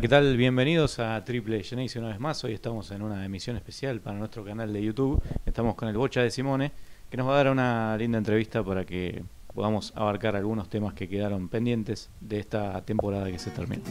¿Qué tal? Bienvenidos a Triple Genesis una vez más. Hoy estamos en una emisión especial para nuestro canal de YouTube. Estamos con el Bocha de Simone, que nos va a dar una linda entrevista para que podamos abarcar algunos temas que quedaron pendientes de esta temporada que se termina.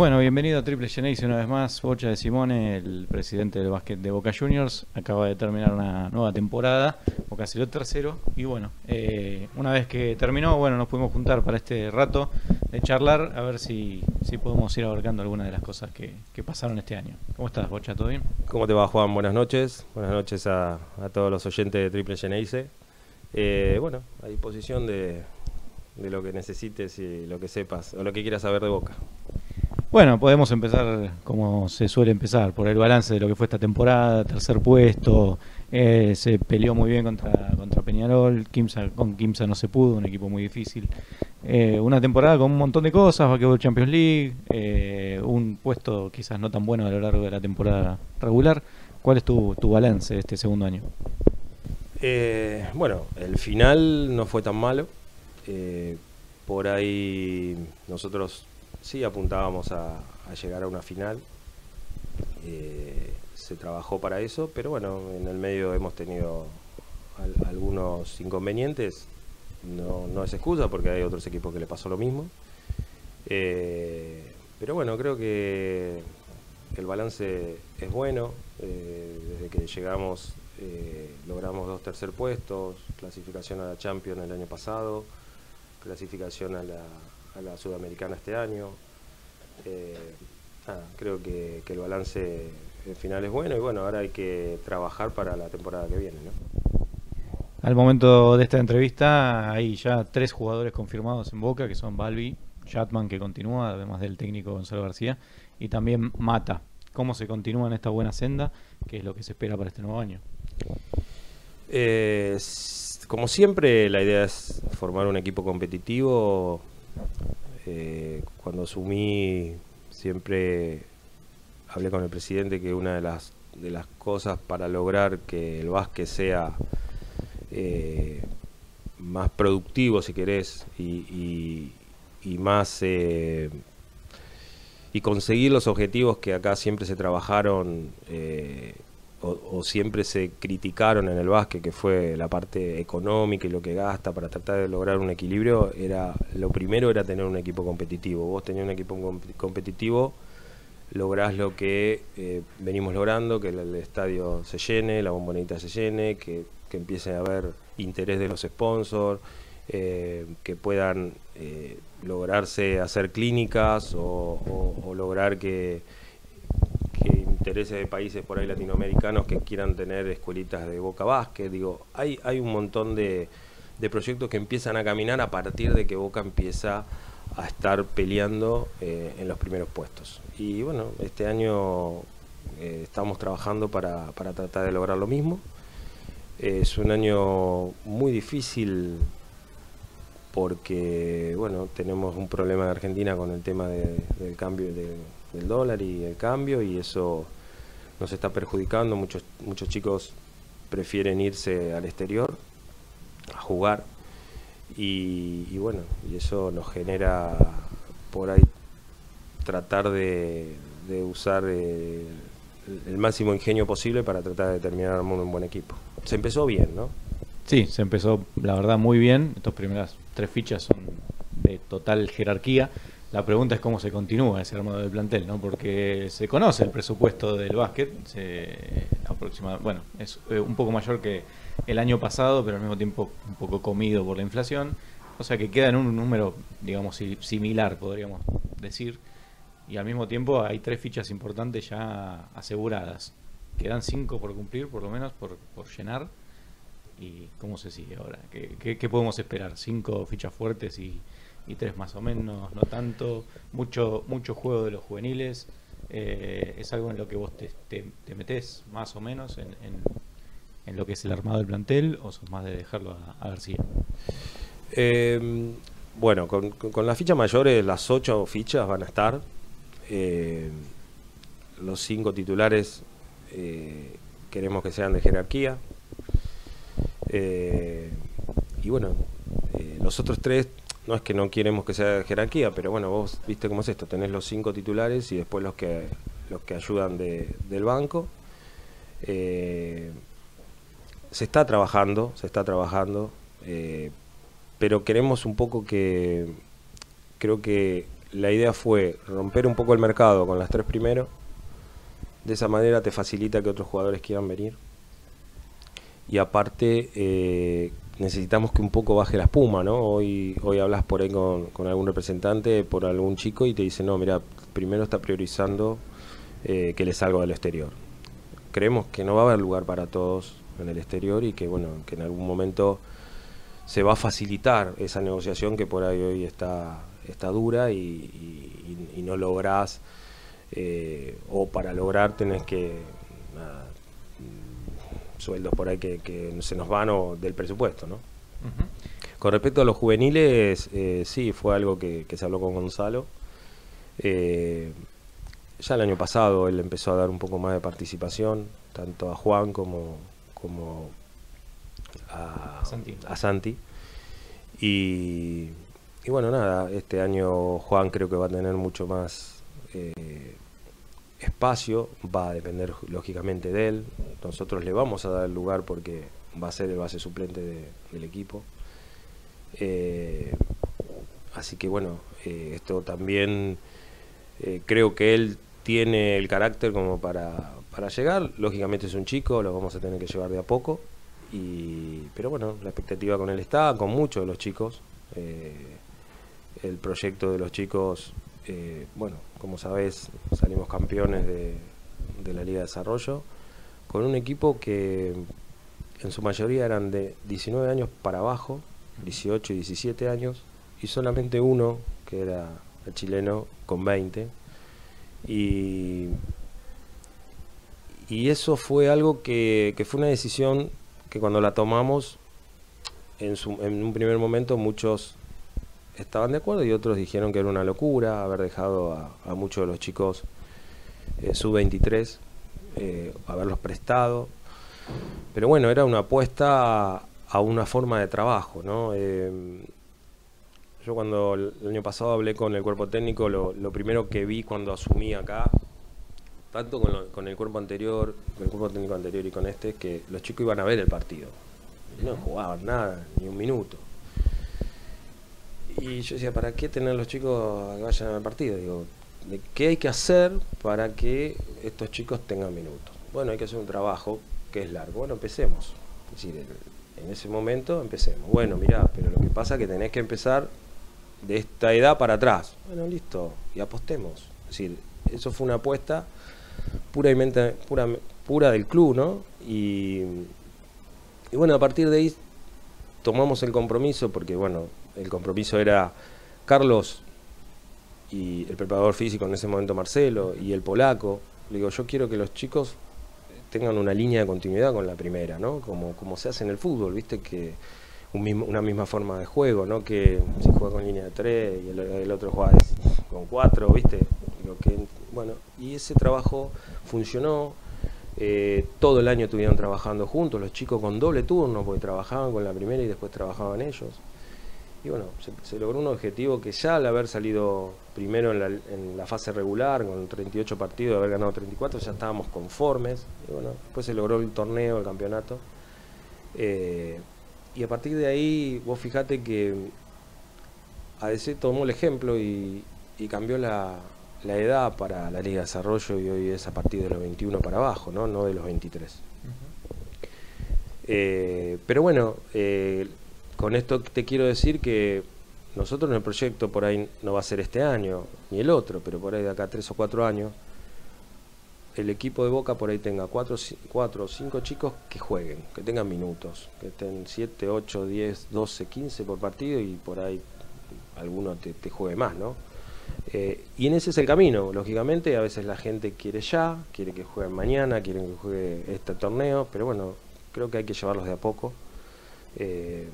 Bueno, bienvenido a Triple Genesis una vez más. Bocha de Simone, el presidente del básquet de Boca Juniors, acaba de terminar una nueva temporada. Boca salió tercero. Y bueno, eh, una vez que terminó, bueno, nos pudimos juntar para este rato de charlar, a ver si, si podemos ir abarcando algunas de las cosas que, que pasaron este año. ¿Cómo estás, Bocha? ¿Todo bien? ¿Cómo te va, Juan? Buenas noches. Buenas noches a, todos los oyentes de Triple Geneise. Eh, bueno, a disposición de, de lo que necesites y lo que sepas, o lo que quieras saber de Boca. Bueno, podemos empezar como se suele empezar, por el balance de lo que fue esta temporada, tercer puesto, eh, se peleó muy bien contra, contra Peñarol, Kimsa, con Kimsa no se pudo, un equipo muy difícil. Eh, una temporada con un montón de cosas, Basketball Champions League, eh, un puesto quizás no tan bueno a lo largo de la temporada regular. ¿Cuál es tu, tu balance de este segundo año? Bueno, el final no fue tan malo. Por ahí nosotros sí apuntábamos a, llegar a una final. Eh, se trabajó para eso, pero bueno, en el medio hemos tenido al- algunos inconvenientes. No, no es excusa porque hay otros equipos que le pasó lo mismo. Eh, pero bueno, creo que el balance es bueno. Eh, desde que llegamos logramos dos tercer puestos, clasificación a la Champions el año pasado, clasificación a la, a la Sudamericana este año. Eh, nada, creo que, que el balance al final es bueno y bueno, ahora hay que trabajar para la temporada que viene. ¿no? Al momento de esta entrevista hay ya tres jugadores confirmados en Boca, que son Balbi, Chatman, que continúa, además del técnico Gonzalo García, y también Mata. ¿Cómo se continúa en esta buena senda? ¿Qué es lo que se espera para este nuevo año? Eh, como siempre, la idea es formar un equipo competitivo. Eh, cuando asumí, siempre hablé con el presidente que una de las, de las cosas para lograr que el básquet sea eh, más productivo, si querés, y, más... eh, y conseguir los objetivos que acá siempre se trabajaron o, siempre se criticaron en el básquet, que fue la parte económica y lo que gasta para tratar de lograr un equilibrio, era lo primero era tener un equipo competitivo. Vos tenías un equipo com- competitivo, lográs lo que eh, venimos logrando, que el, estadio se llene, la bombonita se llene, que, que empiece a haber interés de los sponsors, eh, que puedan eh, lograrse hacer clínicas o, lograr que intereses de países por ahí latinoamericanos que quieran tener escuelitas de boca básquet. Digo, hay, hay un montón de, de proyectos que empiezan a caminar a partir de que Boca empieza a estar peleando eh, en los primeros puestos. Y bueno, este año eh, estamos trabajando para, para tratar de lograr lo mismo. Es un año muy difícil porque bueno tenemos un problema en Argentina con el tema de- del cambio de- del dólar y el cambio y eso nos está perjudicando muchos muchos chicos prefieren irse al exterior a jugar y, y bueno y eso nos genera por ahí tratar de, usar eh, el, el máximo ingenio posible para tratar de terminar armando un buen equipo se empezó bien no Sí, se empezó, la verdad, muy bien. Estas primeras tres fichas son de total jerarquía. La pregunta es cómo se continúa ese armado del plantel, ¿no? Porque se conoce el presupuesto del básquet, se aproxima, bueno, es eh, un poco mayor que el año pasado, pero al mismo tiempo un poco comido por la inflación. O sea que queda en un número, digamos, si- similar, podríamos decir. y al mismo tiempo hay tres fichas importantes ya aseguradas. Quedan cinco por cumplir, por lo menos, por, por llenar. ¿Y cómo se sigue ahora? ¿Qué, qué- qué podemos esperar? ¿Cinco fichas fuertes y, y tres más o menos? ¿No tanto? ¿Mucho, mucho juego de los juveniles? Eh, ¿Es algo en lo que vos te, te, metés más o menos en, en- lo que es el armado del plantel o sos más de dejarlo a, García? Eh, bueno, con, con- las fichas mayores, las ocho fichas van a estar. Eh, los cinco titulares eh, queremos que sean de jerarquía. Eh, y bueno, eh, los otros tres no es que no queremos que sea jerarquía, pero bueno, vos viste cómo es esto, tenés los cinco titulares y después los que los que ayudan de- del banco. Eh, se está trabajando, se está trabajando, eh, pero queremos un poco que, creo que la idea fue romper un poco el mercado con las tres primeros, de esa manera te facilita que otros jugadores quieran venir. Y aparte, eh, necesitamos que un poco baje la espuma, ¿no? Hoy, hoy hablas por ahí con, algún representante, por algún chico, y te dice, no, mira, primero está priorizando eh, que le salga del exterior. Creemos que no va a haber lugar para todos en el exterior y que, bueno, que en algún momento se va a facilitar esa negociación que por ahí hoy está, está dura y, no lográs, eh, o para lograr tenés que sueldos por ahí que, que se nos van o del presupuesto, ¿no? Con respecto a los juveniles, eh, sí, fue algo que, que se habló con Gonzalo. Eh, ya el año pasado él empezó a dar un poco más de participación, tanto a Juan como, como a, A Santi. a Santi. Y, y bueno, nada, este año Juan creo que va a tener mucho más eh, espacio, va a depender lógicamente de él. Nosotros le vamos a dar el lugar porque va a ser el base suplente de- del equipo. Eh, así que bueno, eh, esto también eh, creo que él tiene el carácter como para, para llegar. Lógicamente es un chico, lo vamos a tener que llevar de a poco. Y, pero bueno, la expectativa con él está, con muchos de los chicos. El proyecto de los chicos, eh, bueno, como sabés, salimos campeones de, la Liga de Desarrollo, con un equipo que en su mayoría eran de 19 años para abajo, 18 y 17 años, y solamente uno, que era el chileno, con 20. Y, y eso fue algo que, fue una decisión que cuando la tomamos, en un primer momento muchos estaban de acuerdo y otros dijeron que era una locura haber dejado a, muchos de los chicos eh, sub-23, eh, haberlos prestado. Pero bueno, era una apuesta a, una forma de trabajo, ¿no? Eh, yo cuando el año pasado hablé con el cuerpo técnico, lo, primero que vi cuando asumí acá, tanto con, lo- con el cuerpo anterior, con el cuerpo técnico anterior y con este, es que los chicos iban a ver el partido. No jugaban nada, ni un minuto. Y yo decía, ¿para qué tener los chicos que vayan al partido? Digo, ¿de ¿qué hay que hacer para que estos chicos tengan minutos? Bueno, hay que hacer un trabajo que es largo. Bueno, empecemos. Es decir, en- ese momento empecemos. Bueno, mirá, pero lo que pasa es que tenés que empezar de esta edad para atrás. Bueno, listo, y apostemos. Es decir, eso fue una apuesta puramente, pura, pura del club, ¿no? Y, y bueno, a partir de ahí tomamos el compromiso, porque bueno, el compromiso era Carlos y el preparador físico en ese momento Marcelo y el polaco. Le digo, yo quiero que los chicos tengan una línea de continuidad con la primera, ¿no? Como, como se hace en el fútbol, ¿viste? Que una misma forma de juego, ¿no? Que si juega con línea de tres y el, otro juega con cuatro, ¿viste? Digo que, bueno, y ese trabajo funcionó. eh, todo el año estuvieron trabajando juntos, los chicos con doble turno, porque trabajaban con la primera y después trabajaban ellos. Y bueno, se, se logró un objetivo que ya al haber salido primero en la, en la fase regular, con 38 partidos, haber ganado 34, ya estábamos conformes. Y bueno, después se logró el torneo, el campeonato. Eh, y a partir de ahí, vos fijate que ADC tomó el ejemplo y, y cambió la, la edad para la Liga de Desarrollo y hoy es a partir de los 21 para abajo, no, no de los 23. Eh, pero bueno, eh, con esto te quiero decir que nosotros en el proyecto por ahí no va a ser este año ni el otro, pero por ahí de acá tres o cuatro años, el equipo de Boca por ahí tenga cuatro, cuatro o cinco chicos que jueguen, que tengan minutos, que estén 7, 8, 10, 12, 15 por partido y por ahí alguno te, te juegue más, ¿no? Eh, y en ese es el camino, lógicamente, a veces la gente quiere ya, quiere que jueguen mañana, quieren que juegue este torneo, pero bueno, creo que hay que llevarlos de a poco. Eh,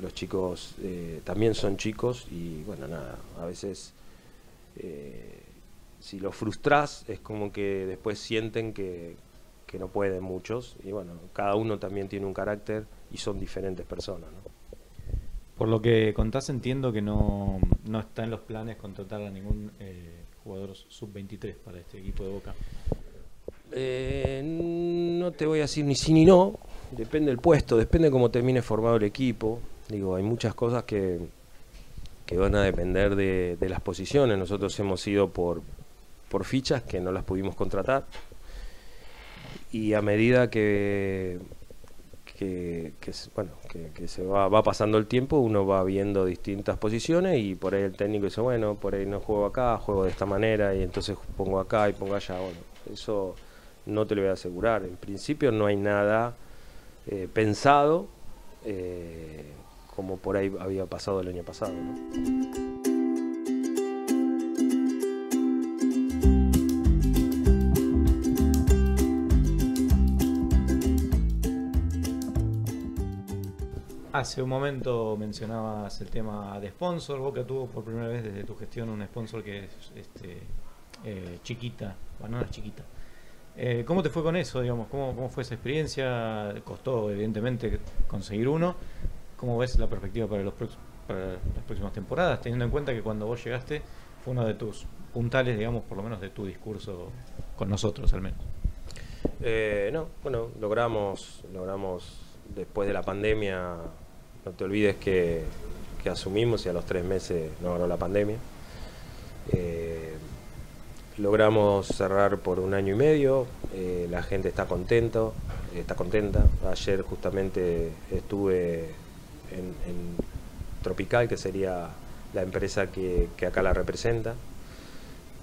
los chicos eh, también son chicos y bueno, nada, a veces eh, si los frustras es como que después sienten que, que no pueden muchos y bueno, cada uno también tiene un carácter y son diferentes personas. ¿no? Por lo que contás, entiendo que no, no está en los planes contratar a ningún eh, jugador sub-23 para este equipo de Boca. Eh, no te voy a decir ni sí ni no, depende del puesto, depende cómo termine formado el equipo. Digo, hay muchas cosas que, que van a depender de, las posiciones. Nosotros hemos ido por, por fichas que no las pudimos contratar. Y a medida que, que, bueno, que se va, va pasando el tiempo, uno va viendo distintas posiciones y por ahí el técnico dice, bueno, por ahí no juego acá, juego de esta manera y entonces pongo acá y pongo allá. Bueno, eso no te lo voy a asegurar. En principio no hay nada eh, pensado eh, como por ahí había pasado el año pasado. Hace un momento mencionabas el tema de sponsor. Boca tuvo por primera vez desde tu gestión un sponsor que es este, eh, chiquita, bananas chiquita. Eh, ¿Cómo te fue con eso? ¿Cómo fue esa experiencia? Costó, evidentemente, conseguir uno. ¿Cómo ves la perspectiva para, los para las próximas temporadas? Teniendo en cuenta que cuando vos llegaste fue uno de tus puntales, digamos, por lo menos de tu discurso con nosotros, al menos. Eh, no, bueno, logramos, logramos después de la pandemia, no te olvides que, asumimos y a los tres meses nos ganó la pandemia. Eh, logramos cerrar por un año y medio, eh, la gente está contento, está contenta. Ayer justamente estuve en, en Tropical, que sería la empresa que, que acá la representa.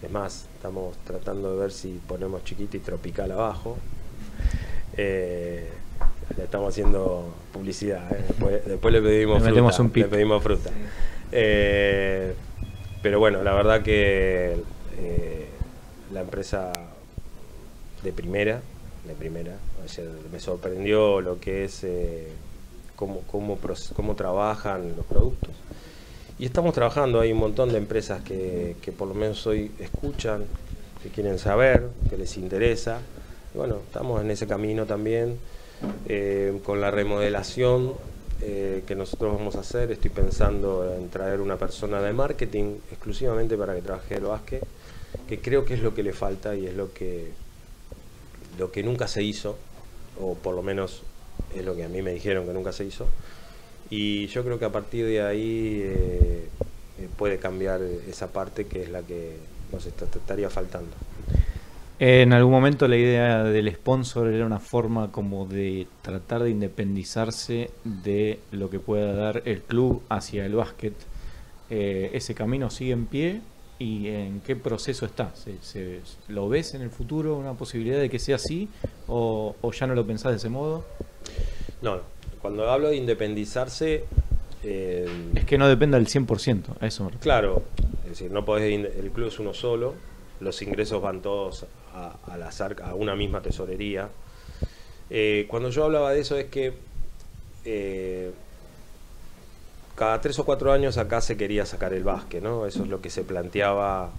Es más, estamos tratando de ver si ponemos chiquita y tropical abajo. Eh, le estamos haciendo publicidad. ¿eh? Después, después le pedimos Le fruta. un le pedimos fruta. Eh, pero bueno, la verdad que la empresa de primera, de primera, ayer me sorprendió lo que es cómo, cómo, cómo trabajan los productos. Y estamos trabajando, hay un montón de empresas que, que por lo menos hoy escuchan, que quieren saber, que les interesa. Bueno, estamos en ese camino también, eh, con la remodelación eh, que nosotros vamos a hacer. Estoy pensando en traer una persona de marketing exclusivamente para que trabaje el básquet, que creo que es lo que le falta y es lo que, lo que nunca se hizo, o por lo menos es lo que a mí me dijeron que nunca se hizo. Y yo creo que a partir de ahí eh, eh, puede cambiar esa parte que es la que nos est- estaría faltando. En algún momento la idea del sponsor era una forma como de tratar de independizarse de lo que pueda dar el club hacia el básquet. Eh, ¿Ese camino sigue en pie? ¿Y en qué proceso está? ¿Se, se- lo ves en el futuro una posibilidad de que sea así? ¿O, o ya no lo pensás de ese modo? No, cuando hablo de independizarse, eh, Es que no dependa del 100%, a eso me refiero. claro, es decir, no podés, el club es uno solo, los ingresos van todos a, a a una misma tesorería. Eh, cuando yo hablaba de eso es que eh, cada tres o cuatro años acá se quería sacar el básquet, ¿no? Eso es lo que se planteaba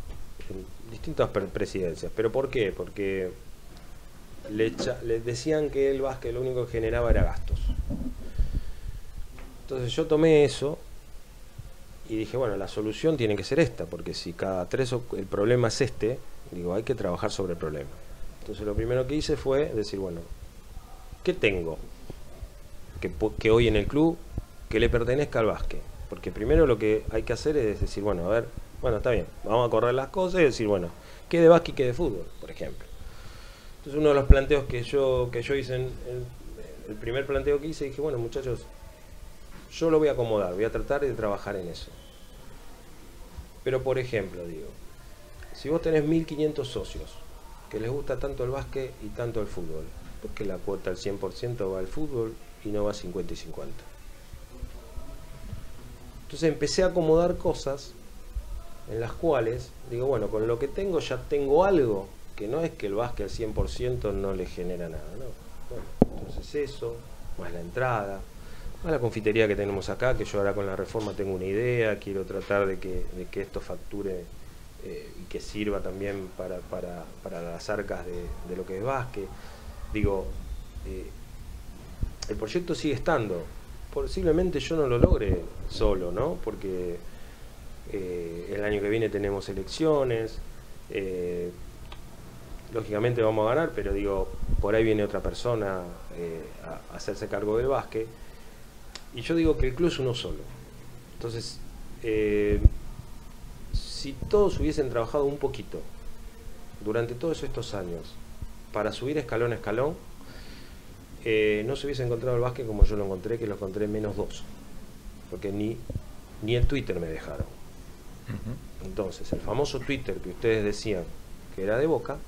en distintas pre- presidencias. ¿Pero por qué? Porque le, decían que el básquet lo único que generaba era gastos. Entonces yo tomé eso y dije, bueno, la solución tiene que ser esta, porque si cada tres o el problema es este, digo, hay que trabajar sobre el problema. Entonces lo primero que hice fue decir, bueno, ¿qué tengo que hoy en el club que le pertenezca al básquet? Porque primero lo que hay que hacer es decir, bueno, a ver, bueno, está bien, vamos a correr las cosas y decir, bueno, ¿qué de básquet y qué de fútbol, por ejemplo? Entonces uno de los planteos que yo, que yo hice, en, el, el primer planteo que hice, dije, bueno muchachos, yo lo voy a acomodar, voy a tratar de trabajar en eso. Pero por ejemplo, digo, si vos tenés 1500 socios que les gusta tanto el básquet y tanto el fútbol, ¿por qué la cuota al 100% va al fútbol y no va 50 y 50? Entonces empecé a acomodar cosas en las cuales digo, bueno, con lo que tengo ya tengo algo, que no es que el básquet al 100% no le genera nada, ¿no? Bueno, entonces eso, más la entrada, más la confitería que tenemos acá, que yo ahora con la reforma tengo una idea, quiero tratar de que, de que esto facture eh, y que sirva también para, para, para las arcas de, de lo que es básquet. Digo, eh, el proyecto sigue estando. Posiblemente yo no lo logre solo, ¿no? Porque eh, el año que viene tenemos elecciones. eh, lógicamente vamos a ganar, pero digo, por ahí viene otra persona eh, a, hacerse cargo del básquet. Y yo digo que el club es uno solo. Entonces, si todos hubiesen trabajado un poquito durante todos estos años para subir escalón a escalón, eh, no se hubiese encontrado el básquet como yo lo encontré, que lo encontré en menos dos. Porque ni, ni el Twitter me dejaron. Entonces, el famoso Twitter que ustedes decían que era de Boca,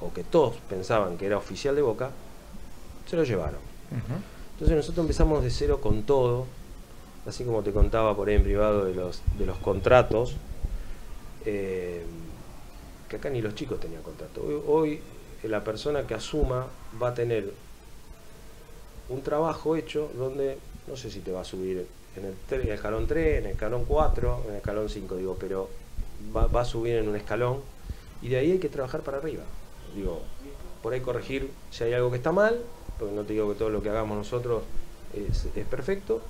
o que todos pensaban que era oficial de Boca, se lo llevaron. Entonces nosotros empezamos de cero con todo, así como te contaba por ahí en privado de los, de los contratos, eh, que acá ni los chicos tenían contrato. Hoy, hoy, la persona que asuma va a tener un trabajo hecho donde no sé si te va a subir en el, escalón 3, en el escalón 4, en el escalón 5, digo, pero va, va a subir en un escalón y de ahí hay que trabajar para arriba. Digo, por ahí corregir si hay algo que está mal, porque no te digo que todo lo que hagamos nosotros es, es perfecto,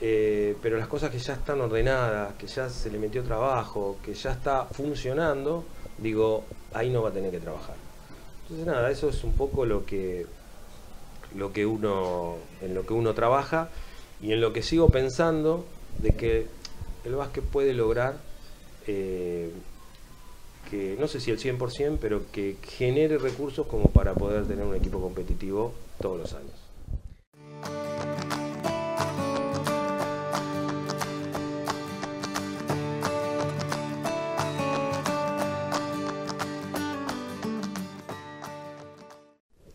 eh, pero las cosas que ya están ordenadas, que ya se le metió trabajo, que ya está funcionando, digo, ahí no va a tener que trabajar. Entonces nada, eso es un poco lo que lo que uno en lo que uno trabaja y en lo que sigo pensando de que el básquet puede lograr eh, que no sé si el 100%, pero que genere recursos como para poder tener un equipo competitivo todos los años.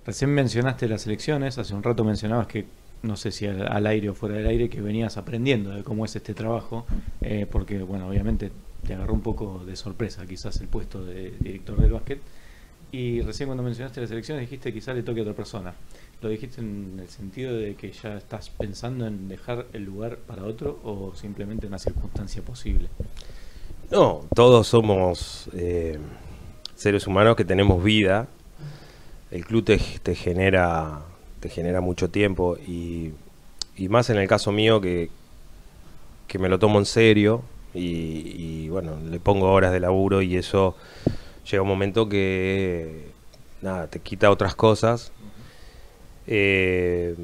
Recién mencionaste las elecciones, hace un rato mencionabas que, no sé si al, aire o fuera del aire, que venías aprendiendo de cómo es este trabajo, eh, porque, bueno, obviamente te agarró un poco de sorpresa quizás el puesto de director del básquet. Y recién cuando mencionaste las elecciones dijiste quizás le toque a otra persona. ¿Lo dijiste en el sentido de que ya estás pensando en dejar el lugar para otro o simplemente una circunstancia posible? No, todos somos eh, seres humanos que tenemos vida. El club te, te genera te genera mucho tiempo y, más en el caso mío que, que me lo tomo en serio y, bueno, le pongo horas de laburo y eso llega un momento que nada, te quita otras cosas. Eh,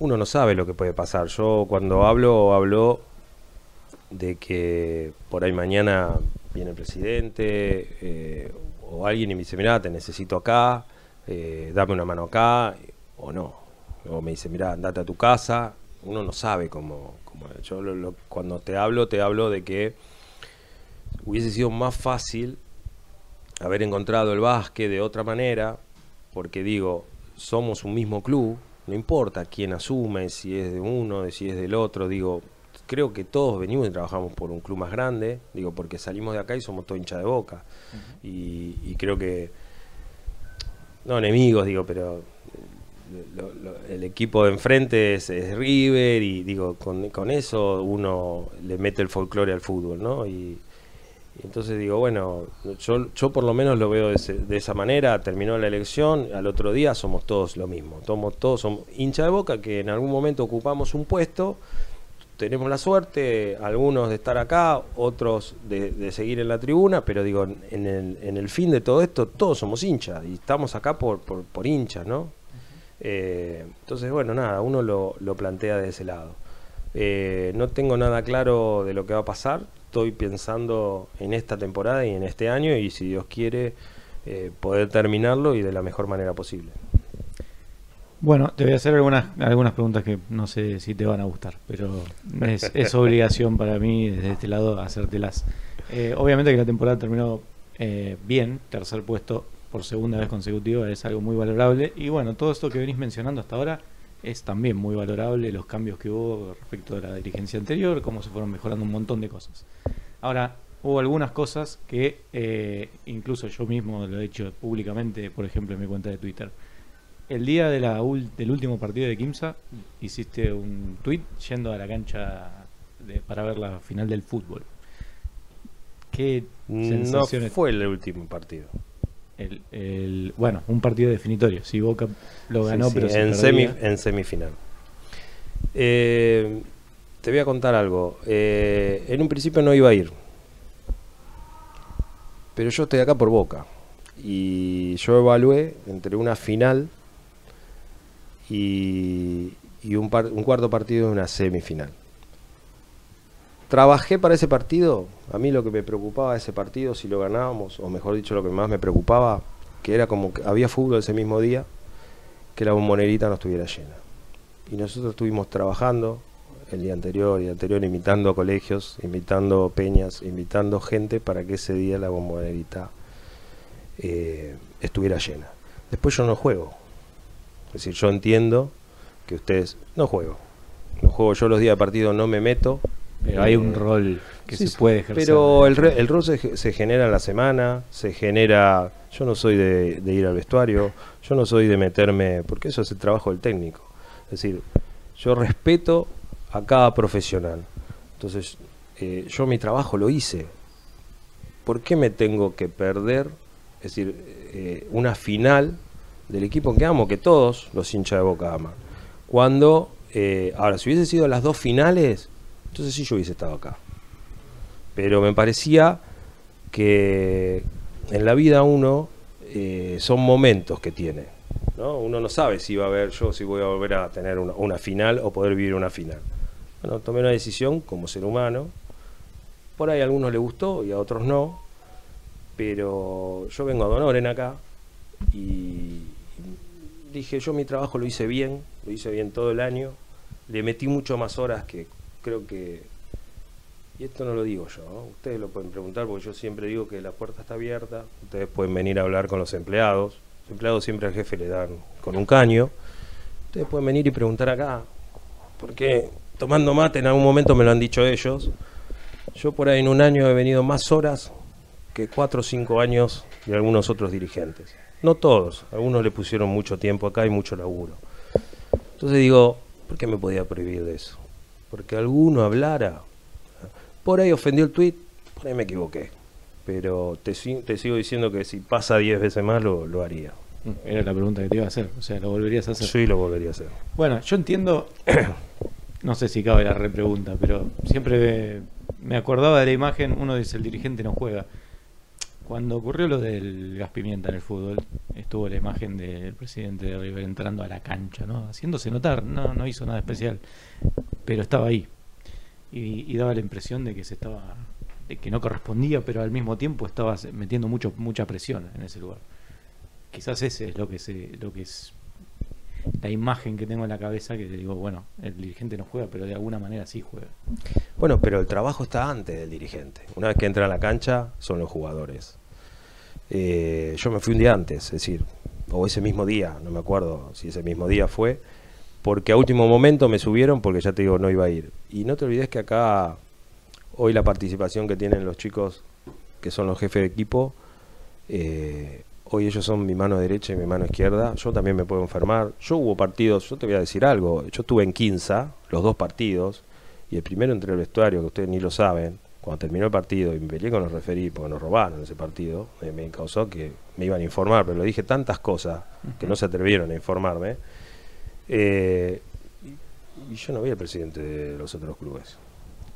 uno no sabe lo que puede pasar. Yo cuando hablo, hablo de que por ahí mañana viene el presidente eh, o alguien y me dice, mira, te necesito acá, eh, dame una mano acá, o no. O me dice, mira, andate a tu casa. Uno no sabe cómo... cómo yo lo- lo- cuando te hablo, te hablo de que hubiese sido más fácil haber encontrado el básquet de otra manera, porque digo, somos un mismo club, no importa quién asume, si es de uno, si es del otro, digo, creo que todos venimos y trabajamos por un club más grande, digo, porque salimos de acá y somos todos hinchas de boca. y, y creo que, no enemigos, digo, pero lo- lo- el equipo de enfrente es, es River y digo, con, con eso uno le mete el folclore al fútbol, ¿no? Y, entonces digo, bueno, yo, yo por lo menos lo veo de, de esa manera, terminó la elección, al otro día somos todos lo mismo, somos todos somos hincha de boca que en algún momento ocupamos un puesto, tenemos la suerte, algunos de estar acá, otros de, seguir en la tribuna, pero digo, en el, en el fin de todo esto, todos somos hinchas y estamos acá por, por, por hinchas, ¿no? Eh, entonces, bueno, nada, uno lo, lo plantea de ese lado. Eh, no tengo nada claro de lo que va a pasar, estoy pensando en esta temporada y en este año y si Dios quiere eh, poder terminarlo y de la mejor manera posible. Bueno, te voy a hacer algunas, algunas preguntas que no sé si te van a gustar, pero es, es obligación para mí desde este lado hacértelas. Eh, obviamente que la temporada terminó eh, bien, tercer puesto por segunda vez consecutiva es algo muy valorable. Y bueno, todo esto que venís mencionando hasta ahora es también muy valorable, los cambios que hubo respecto de la dirigencia anterior, cómo se fueron mejorando un montón de cosas. Ahora, hubo algunas cosas que eh, incluso yo mismo lo he hecho públicamente, por ejemplo, en mi cuenta de Twitter. El día de la ul- del último partido de Kimsa, hiciste un tweet yendo a la cancha de- para ver la final del fútbol. ¿Qué No sensaciones? fue el último partido. El, el- bueno, un partido definitorio. Si Boca lo ganó, Sí, sí, pero se en, perdía. semi- en semifinal. Eh, te voy a contar algo. Eh, en un principio no iba a ir. Pero yo estoy acá por Boca. Y yo evalué entre una final y, y un, par- un cuarto partido de una semifinal. Trabajé para ese partido. A mí lo que me preocupaba de ese partido, si lo ganábamos, o mejor dicho, lo que más me preocupaba, que era como que había fútbol ese mismo día, que la bombonerita no estuviera llena. Y nosotros estuvimos trabajando el día anterior y anterior, invitando a colegios, invitando peñas, invitando gente para que ese día la bombonerita eh, estuviera llena. Después yo no juego. Es decir, yo entiendo que ustedes no juego. No juego yo los días de partido, no me meto. Pero hay un rol que sí, se puede ejercer. Pero el, re- el rol se, ge- se genera en la semana, se genera... Yo no soy de, de ir al vestuario, yo no soy de meterme... Porque eso es el trabajo del técnico. Es decir, yo respeto a cada profesional. Entonces, eh, yo mi trabajo lo hice. ¿Por qué me tengo que perder? Es decir, eh, una final del equipo que amo, que todos los hinchas de Boca aman. Cuando, eh, ahora, si hubiese sido las dos finales, entonces sí yo hubiese estado acá. Pero me parecía que en la vida uno eh, son momentos que tiene. ¿no? Uno no sabe si va a haber yo, si voy a volver a tener una, final o poder vivir una final. Bueno, tomé una decisión como ser humano. Por ahí a algunos les gustó y a otros no. Pero yo vengo a Donoren acá y dije, yo mi trabajo lo hice bien, lo hice bien todo el año. Le metí mucho más horas que creo que y esto no lo digo yo, ustedes lo pueden preguntar porque yo siempre digo que la puerta está abierta, ustedes pueden venir a hablar con los empleados, los empleados siempre al jefe le dan con un caño, ustedes pueden venir y preguntar acá, porque tomando mate en algún momento me lo han dicho ellos, yo por ahí en un año he venido más horas que cuatro o cinco años de algunos otros dirigentes, no todos, algunos le pusieron mucho tiempo acá y mucho laburo. Entonces digo, ¿por qué me podía prohibir de eso? Porque alguno hablara por ahí ofendió el tweet, por ahí me equivoqué. Pero te, si- te sigo diciendo que si pasa 10 veces más lo, lo haría. Era la pregunta que te iba a hacer. O sea, lo volverías a hacer. Sí, lo volvería a hacer. Bueno, yo entiendo. no sé si cabe la repregunta, pero siempre me acordaba de la imagen. Uno dice: el dirigente no juega. Cuando ocurrió lo del gas pimienta en el fútbol, estuvo la imagen del presidente de River entrando a la cancha, ¿no? Haciéndose notar, no, no hizo nada especial, pero estaba ahí. Y, daba la impresión de que se estaba, de que no correspondía, pero al mismo tiempo estaba metiendo mucho, mucha presión en ese lugar. Quizás ese es lo que se, lo que es la imagen que tengo en la cabeza que digo, bueno, el dirigente no juega, pero de alguna manera sí juega. Bueno, pero el trabajo está antes del dirigente. Una vez que entra a la cancha, son los jugadores. Eh, yo me fui un día antes, es decir, o ese mismo día, no me acuerdo si ese mismo día fue, porque a último momento me subieron porque ya te digo, no iba a ir. Y no te olvides que acá, hoy la participación que tienen los chicos que son los jefes de equipo, eh, hoy ellos son mi mano derecha y mi mano izquierda, yo también me puedo enfermar. Yo hubo partidos, yo te voy a decir algo, yo estuve en Quinza, los dos partidos, y el primero entre el vestuario, que ustedes ni lo saben, cuando terminó el partido y me peleé con los referí porque nos robaron ese partido, me, me causó que me iban a informar, pero le dije tantas cosas que no se atrevieron a informarme. eh, y, yo no vi al presidente de los otros clubes.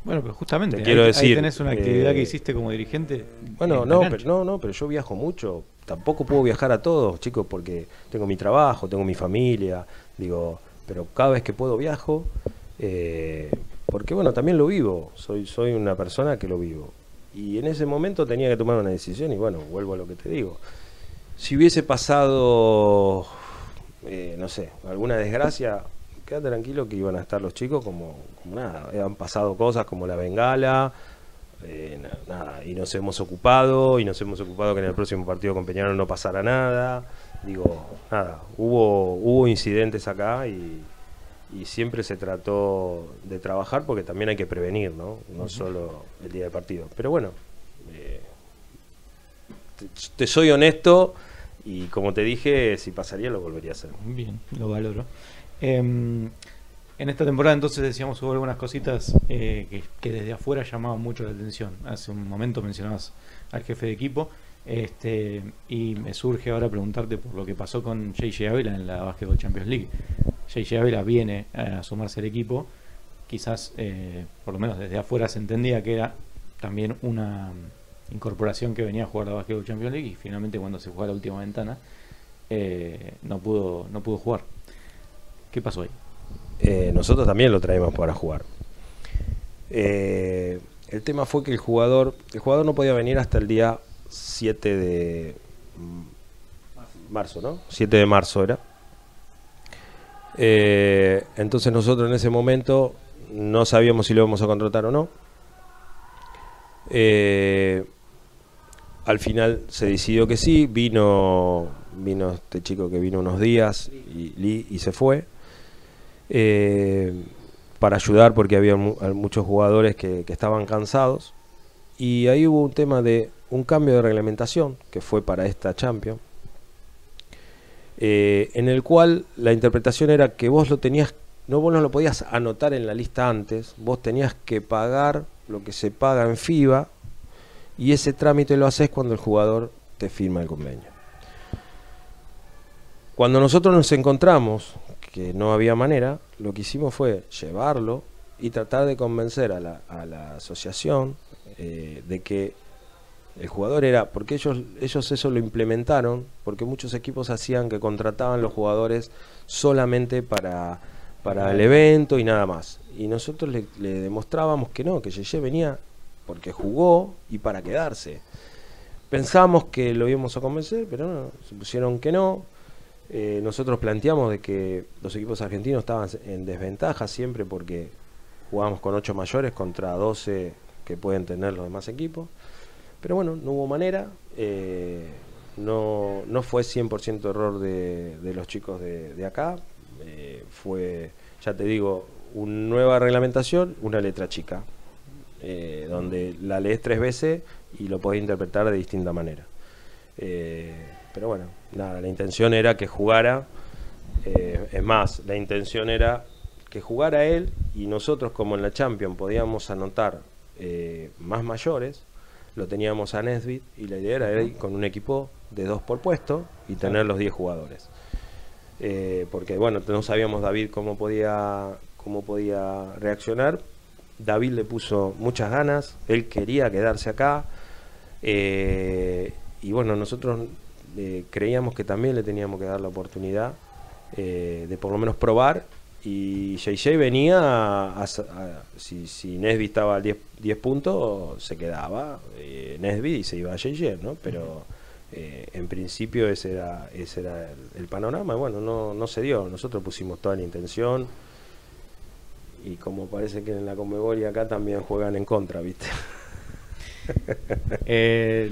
Bueno, pero justamente Te ahí- quiero ahí, decir, tenés una actividad eh, que hiciste como dirigente. Bueno, no, pero, no, no, pero yo viajo mucho. Tampoco puedo viajar a todos, chicos, porque tengo mi trabajo, tengo mi familia. Digo, pero cada vez que puedo viajo, eh, porque bueno, también lo vivo. Soy, soy una persona que lo vivo. Y en ese momento tenía que tomar una decisión y bueno, vuelvo a lo que te digo. Si hubiese pasado, eh, no sé, alguna desgracia, quédate tranquilo que iban a estar los chicos como, como nada. Han pasado cosas como la bengala, eh, na- nada, y nos hemos ocupado, y nos hemos ocupado que en el próximo partido con Peñarol no pasara nada. Digo, nada, hubo, hubo incidentes acá y, y siempre se trató de trabajar porque también hay que prevenir, ¿no? No solo el día del partido. Pero bueno, eh, te, te soy honesto y como te dije, si pasaría lo volvería a hacer. Bien, lo valoro. Em, en esta temporada entonces decíamos hubo algunas cositas eh, que, que desde afuera llamaban mucho la atención. Hace un momento mencionabas al jefe de equipo este, y me surge ahora preguntarte por lo que pasó con JJ Ávila en la Basketball Champions League. JJ Ávila viene a sumarse al equipo, quizás eh, por lo menos desde afuera se entendía que era también una incorporación que venía a jugar la Basketball Champions League y finalmente cuando se juega la última ventana eh, no pudo no pudo jugar. ¿Qué pasó ahí? Eh, nosotros también lo traemos para jugar. El tema fue que el jugador, el jugador no podía venir hasta el día 7 de marzo, ¿no? 7 de marzo era. Eh, entonces nosotros en ese momento no sabíamos si lo íbamos a contratar o no. Eh, al final se decidió que sí, vino, vino este chico que vino unos días y, y se fue eh, para ayudar porque había muchos jugadores que estaban cansados. Y ahí hubo un tema de un cambio de reglamentación que fue para esta Champions, eh, en el cual la interpretación era que vos lo tenías, no vos no lo podías anotar en la lista antes, vos tenías que pagar lo que se paga en FIBA y ese trámite lo haces cuando el jugador te firma el convenio. Cuando nosotros nos encontramos que no había manera, lo que hicimos fue llevarlo y tratar de convencer a la, asociación eh, de que el jugador era, porque ellos, ellos eso lo implementaron, porque muchos equipos hacían que contrataban los jugadores solamente para, para el evento y nada más. Y nosotros le, demostrábamos que no, que Yeye venía porque jugó y para quedarse. Pensamos que lo íbamos a convencer, pero no, se pusieron que no. Eh, nosotros planteamos de que los equipos argentinos estaban en desventaja siempre porque jugábamos con 8 mayores contra 12 que pueden tener los demás equipos. Pero bueno, no hubo manera. eh, no, no fue 100% error de, de los chicos de, de acá. eh, fue, ya te digo, una nueva reglamentación, una letra chica. eh, donde la lees tres veces y lo podés interpretar de distinta manera. Pero bueno, nada, la intención era que jugara. es más, la intención era que jugara él y nosotros como en la Champions podíamos anotar más mayores, lo teníamos a Nesbit y la idea era ir con un equipo de dos por puesto y tener los 10 jugadores. Eh, porque bueno, no sabíamos David cómo podía, cómo podía reaccionar. David le puso muchas ganas, él quería quedarse acá. eh, y bueno, nosotros eh, creíamos que también le teníamos que dar la oportunidad de por lo menos probar. Y JJ venía, a, a- si, si Nesby estaba al 10, 10 puntos, se quedaba eh, Nesby y se iba a JJ, ¿no? Pero eh, en principio ese era, ese era el, el panorama. Y bueno, no, no se dio. Nosotros pusimos toda la intención. Y como parece que en la Conmebol y acá también juegan en contra, ¿viste? Eh,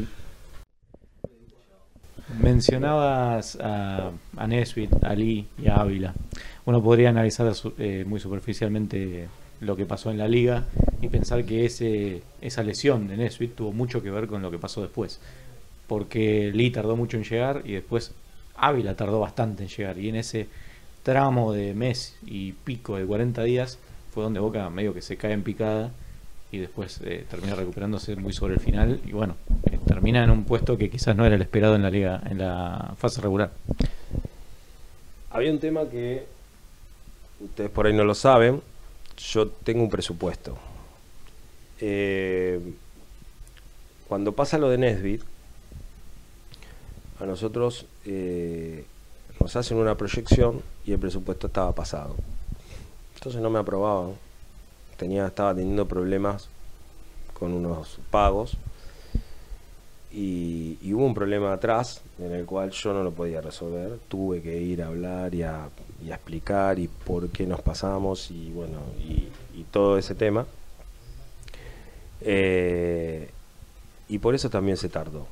mencionabas a, a Nesbitt, a Lee y a Ávila. Uno podría analizar eh, muy superficialmente lo que pasó en la liga y pensar que ese, esa lesión de Nesbitt tuvo mucho que ver con lo que pasó después. Porque Lee tardó mucho en llegar y después Ávila tardó bastante en llegar. Y en ese tramo de mes y pico de 40 días fue donde Boca medio que se cae en picada y después eh, termina recuperándose muy sobre el final y bueno, eh, termina en un puesto que quizás no era el esperado en la liga, en la fase regular. Había un tema que ustedes por ahí no lo saben. Yo tengo un presupuesto. Eh, cuando pasa lo de Nesbit, a nosotros eh, nos hacen una proyección y el presupuesto estaba pasado. Entonces no me aprobaban. Tenía, estaba teniendo problemas con unos pagos y, y hubo un problema atrás en el cual yo no lo podía resolver. Tuve que ir a hablar y a, y a explicar y por qué nos pasamos y bueno, y, y todo ese tema. Eh, y por eso también se tardó.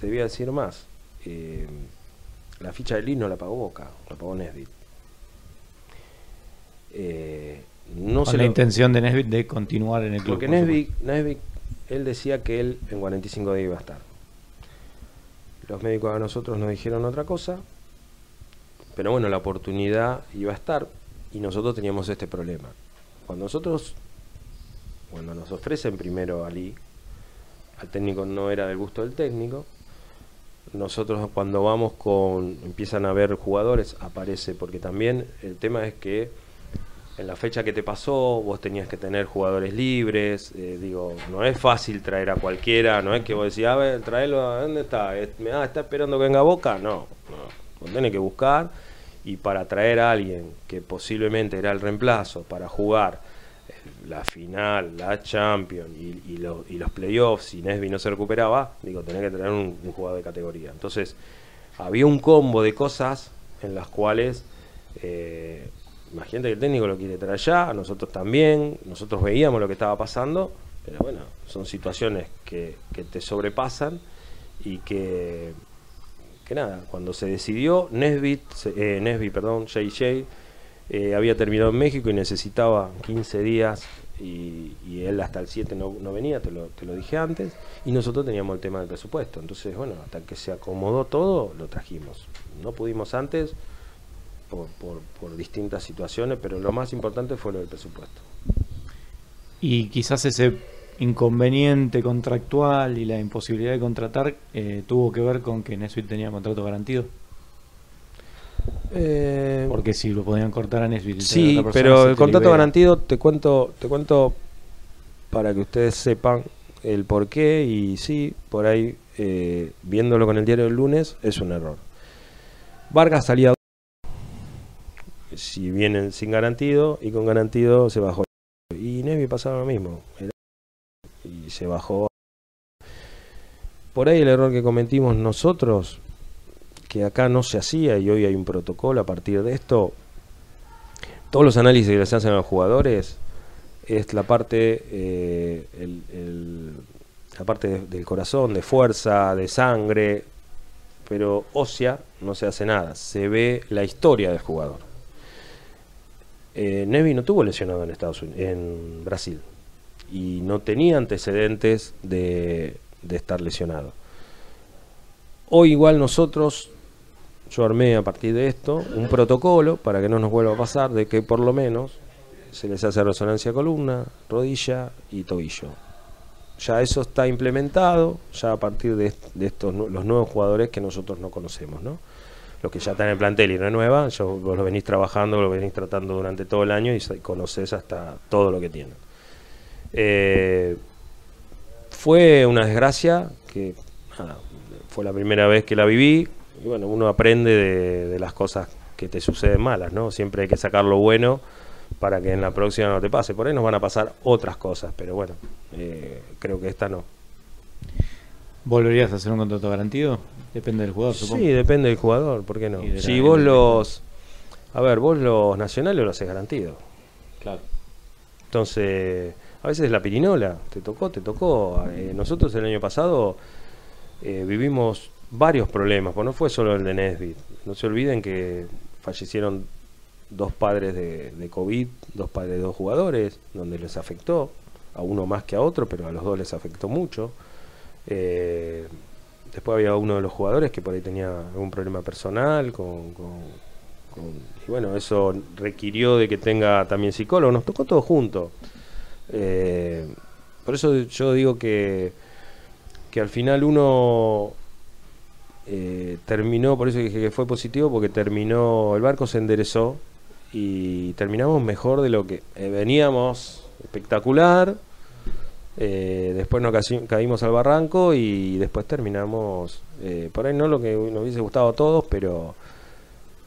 Te voy a decir más. eh, la ficha de Lee no la pagó Boca, la pagó Nesbitt. Eh, no Con se la lo- intención de Nesbitt de continuar en el club. porque Nesbitt, él decía que él en 45 días iba a estar. Los médicos a nosotros nos dijeron otra cosa, pero bueno, la oportunidad iba a estar y nosotros teníamos este problema. Cuando nosotros, cuando nos ofrecen primero a Lee, al técnico no era del gusto del técnico, nosotros cuando vamos con, empiezan a ver jugadores, aparece, porque también el tema es que en la fecha que te pasó, vos tenías que tener jugadores libres, eh, digo, no es fácil traer a cualquiera, no es que vos decís, a ver, traelo, ¿a ¿dónde está? Ah, ¿está esperando que venga Boca? No, no, tenés que buscar, y para traer a alguien que posiblemente era el reemplazo para jugar eh, la final, la Champions y, y y los playoffs, si Nesby no se recuperaba, digo, tenés que traer un, un jugador de categoría. Entonces, había un combo de cosas en las cuales eh, imagínate que el técnico lo quiere traer ya, nosotros también, nosotros veíamos lo que estaba pasando, pero bueno, son situaciones que, que te sobrepasan y que, que nada, cuando se decidió, Nesbit, eh, Nesby, perdón, JJ, eh, había terminado en México y necesitaba 15 días y, y él hasta el 7 no, no venía, te lo, te lo dije antes, y nosotros teníamos el tema del presupuesto. Entonces, bueno, hasta que se acomodó todo, lo trajimos. No pudimos antes por, por, por distintas situaciones, pero lo más importante fue lo del presupuesto. Y quizás ese inconveniente contractual y la imposibilidad de contratar eh, tuvo que ver con que Nesbitt tenía contrato garantido. Porque si lo podían cortar a a Sí, pero el contrato libera. garantido te cuento, te cuento para que ustedes sepan el por qué y sí, por ahí eh, viéndolo con el diario del lunes es un error. Vargas salía si vienen sin garantido y con garantido se bajó. Y Nevi pasaba lo mismo. Y se bajó. Por ahí el error que cometimos nosotros que acá no se hacía y hoy hay un protocolo a partir de esto todos los análisis que les hacen a los jugadores es la parte eh, el- la parte de- del corazón de fuerza de sangre pero ósea no se hace nada. Se ve la historia del jugador eh, Nevi no tuvo lesionado en Estados Unidos, en Brasil y no tenía antecedentes de, de estar lesionado. Hoy igual nosotros, yo armé a partir de esto un protocolo para que no nos vuelva a pasar de que por lo menos se les hace resonancia columna, rodilla y tobillo. Ya eso está implementado, ya a partir de, de estos los nuevos jugadores que nosotros no conocemos, ¿no? Los que ya están en el plantel y renuevan, ya vos lo venís trabajando, lo venís tratando durante todo el año y conoces hasta todo lo que tienen. Eh, fue una desgracia que fue la primera vez que la viví y bueno, uno aprende de, de las cosas que te suceden malas, ¿no? Siempre hay que sacar lo bueno para que en la próxima no te pase. Por ahí nos van a pasar otras cosas, pero bueno, eh, creo que esta no. ¿Volverías a hacer un contrato garantido? Depende del jugador, supongo. Sí, depende del jugador, ¿por qué no? Si vos gente. los... A ver, vos los nacionales los haces garantido. Claro. Entonces, a veces la pirinola, te tocó, te tocó. Eh, nosotros el año pasado eh, vivimos varios problemas, pues no fue solo el de Nesbit. No se olviden que fallecieron dos padres de, de COVID, dos padres de dos jugadores, donde les afectó, a uno más que a otro, pero a los dos les afectó mucho. Eh, después había uno de los jugadores que por ahí tenía algún problema personal con, y bueno, eso requirió de que tenga también psicólogo, nos tocó todo junto. Eh, por eso yo digo que, que al final uno eh, terminó, por eso dije que fue positivo, porque terminó, el barco se enderezó y terminamos mejor de lo que veníamos espectacular. Eh, después nos caímos al barranco y después terminamos, eh, por ahí no lo que nos hubiese gustado a todos, pero,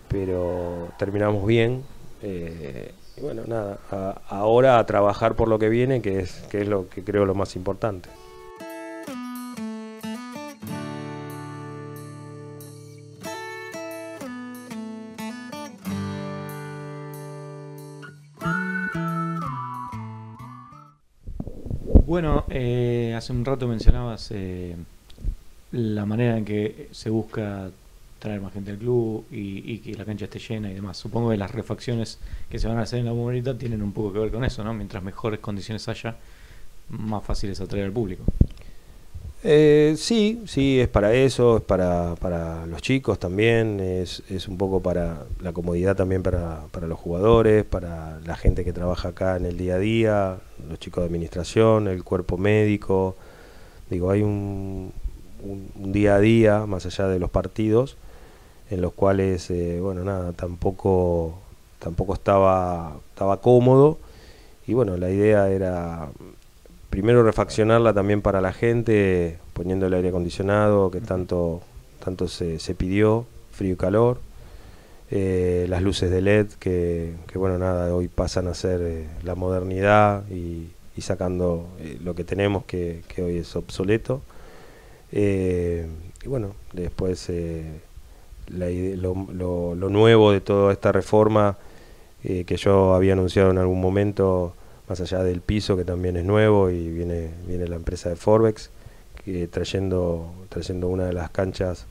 pero terminamos bien. eh, y bueno, nada, ahora a trabajar por lo que viene, que es, que es lo que creo lo más importante. Hace un rato mencionabas eh, la manera en que se busca traer más gente al club y, que la cancha esté llena y demás. Supongo que las refacciones que se van a hacer en la bombonera tienen un poco que ver con eso, ¿no? Mientras mejores condiciones haya, más fácil es atraer al público. Eh, sí, sí, es para eso, es para, para los chicos también, es, es un poco para la comodidad también para, para los jugadores, para la gente que trabaja acá en el día a día, los chicos de administración, el cuerpo médico. Digo, hay un, un, un día a día, más allá de los partidos, en los cuales, eh, bueno, nada, tampoco, tampoco estaba, estaba cómodo. Y bueno, la idea era primero refaccionarla también para la gente, poniendo el aire acondicionado que tanto, tanto se, pidió, frío y calor. Eh, las luces de LED que, bueno, nada, hoy pasan a ser eh, la modernidad y, sacando eh, lo que tenemos que, hoy es obsoleto. y bueno, después la lo nuevo de toda esta reforma que yo había anunciado en algún momento más allá del piso que también es nuevo y viene, viene la empresa de Forbex que trayendo, trayendo una de las canchas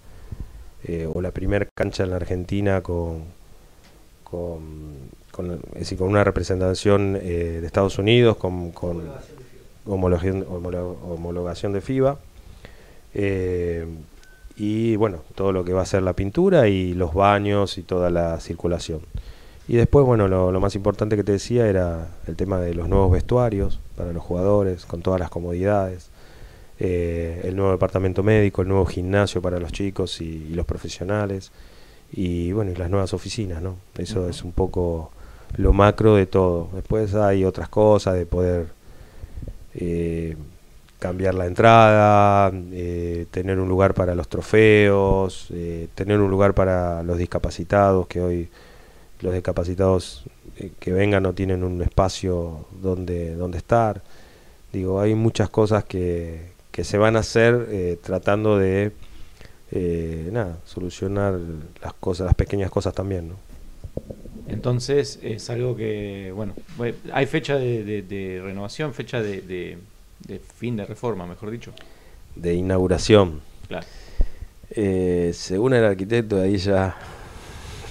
eh, o la primera cancha en la Argentina con, con, con, una representación eh, de Estados Unidos con, con homologación, homolo- homologación de FIBA eh, y bueno, todo lo que va a ser la pintura y los baños y toda la circulación. Y después, bueno, lo, lo más importante que te decía era el tema de los nuevos vestuarios para los jugadores, con todas las comodidades, eh, el nuevo departamento médico, el nuevo gimnasio para los chicos y, y los profesionales, y bueno, y las nuevas oficinas, ¿no? Eso es un poco lo macro de todo. Después hay otras cosas de poder eh, cambiar la entrada, eh, tener un lugar para los trofeos, eh, tener un lugar para los discapacitados, que hoy los discapacitados eh, que vengan no tienen un espacio donde, donde estar. Digo, hay muchas cosas que, que se van a hacer eh, tratando de eh, nada, solucionar las cosas, las pequeñas cosas también, ¿no? Entonces es algo que, bueno, bue- hay fecha de, de- de renovación, fecha de, de- de fin de reforma, mejor dicho. De inauguración. Claro. Eh, según el arquitecto, ahí ya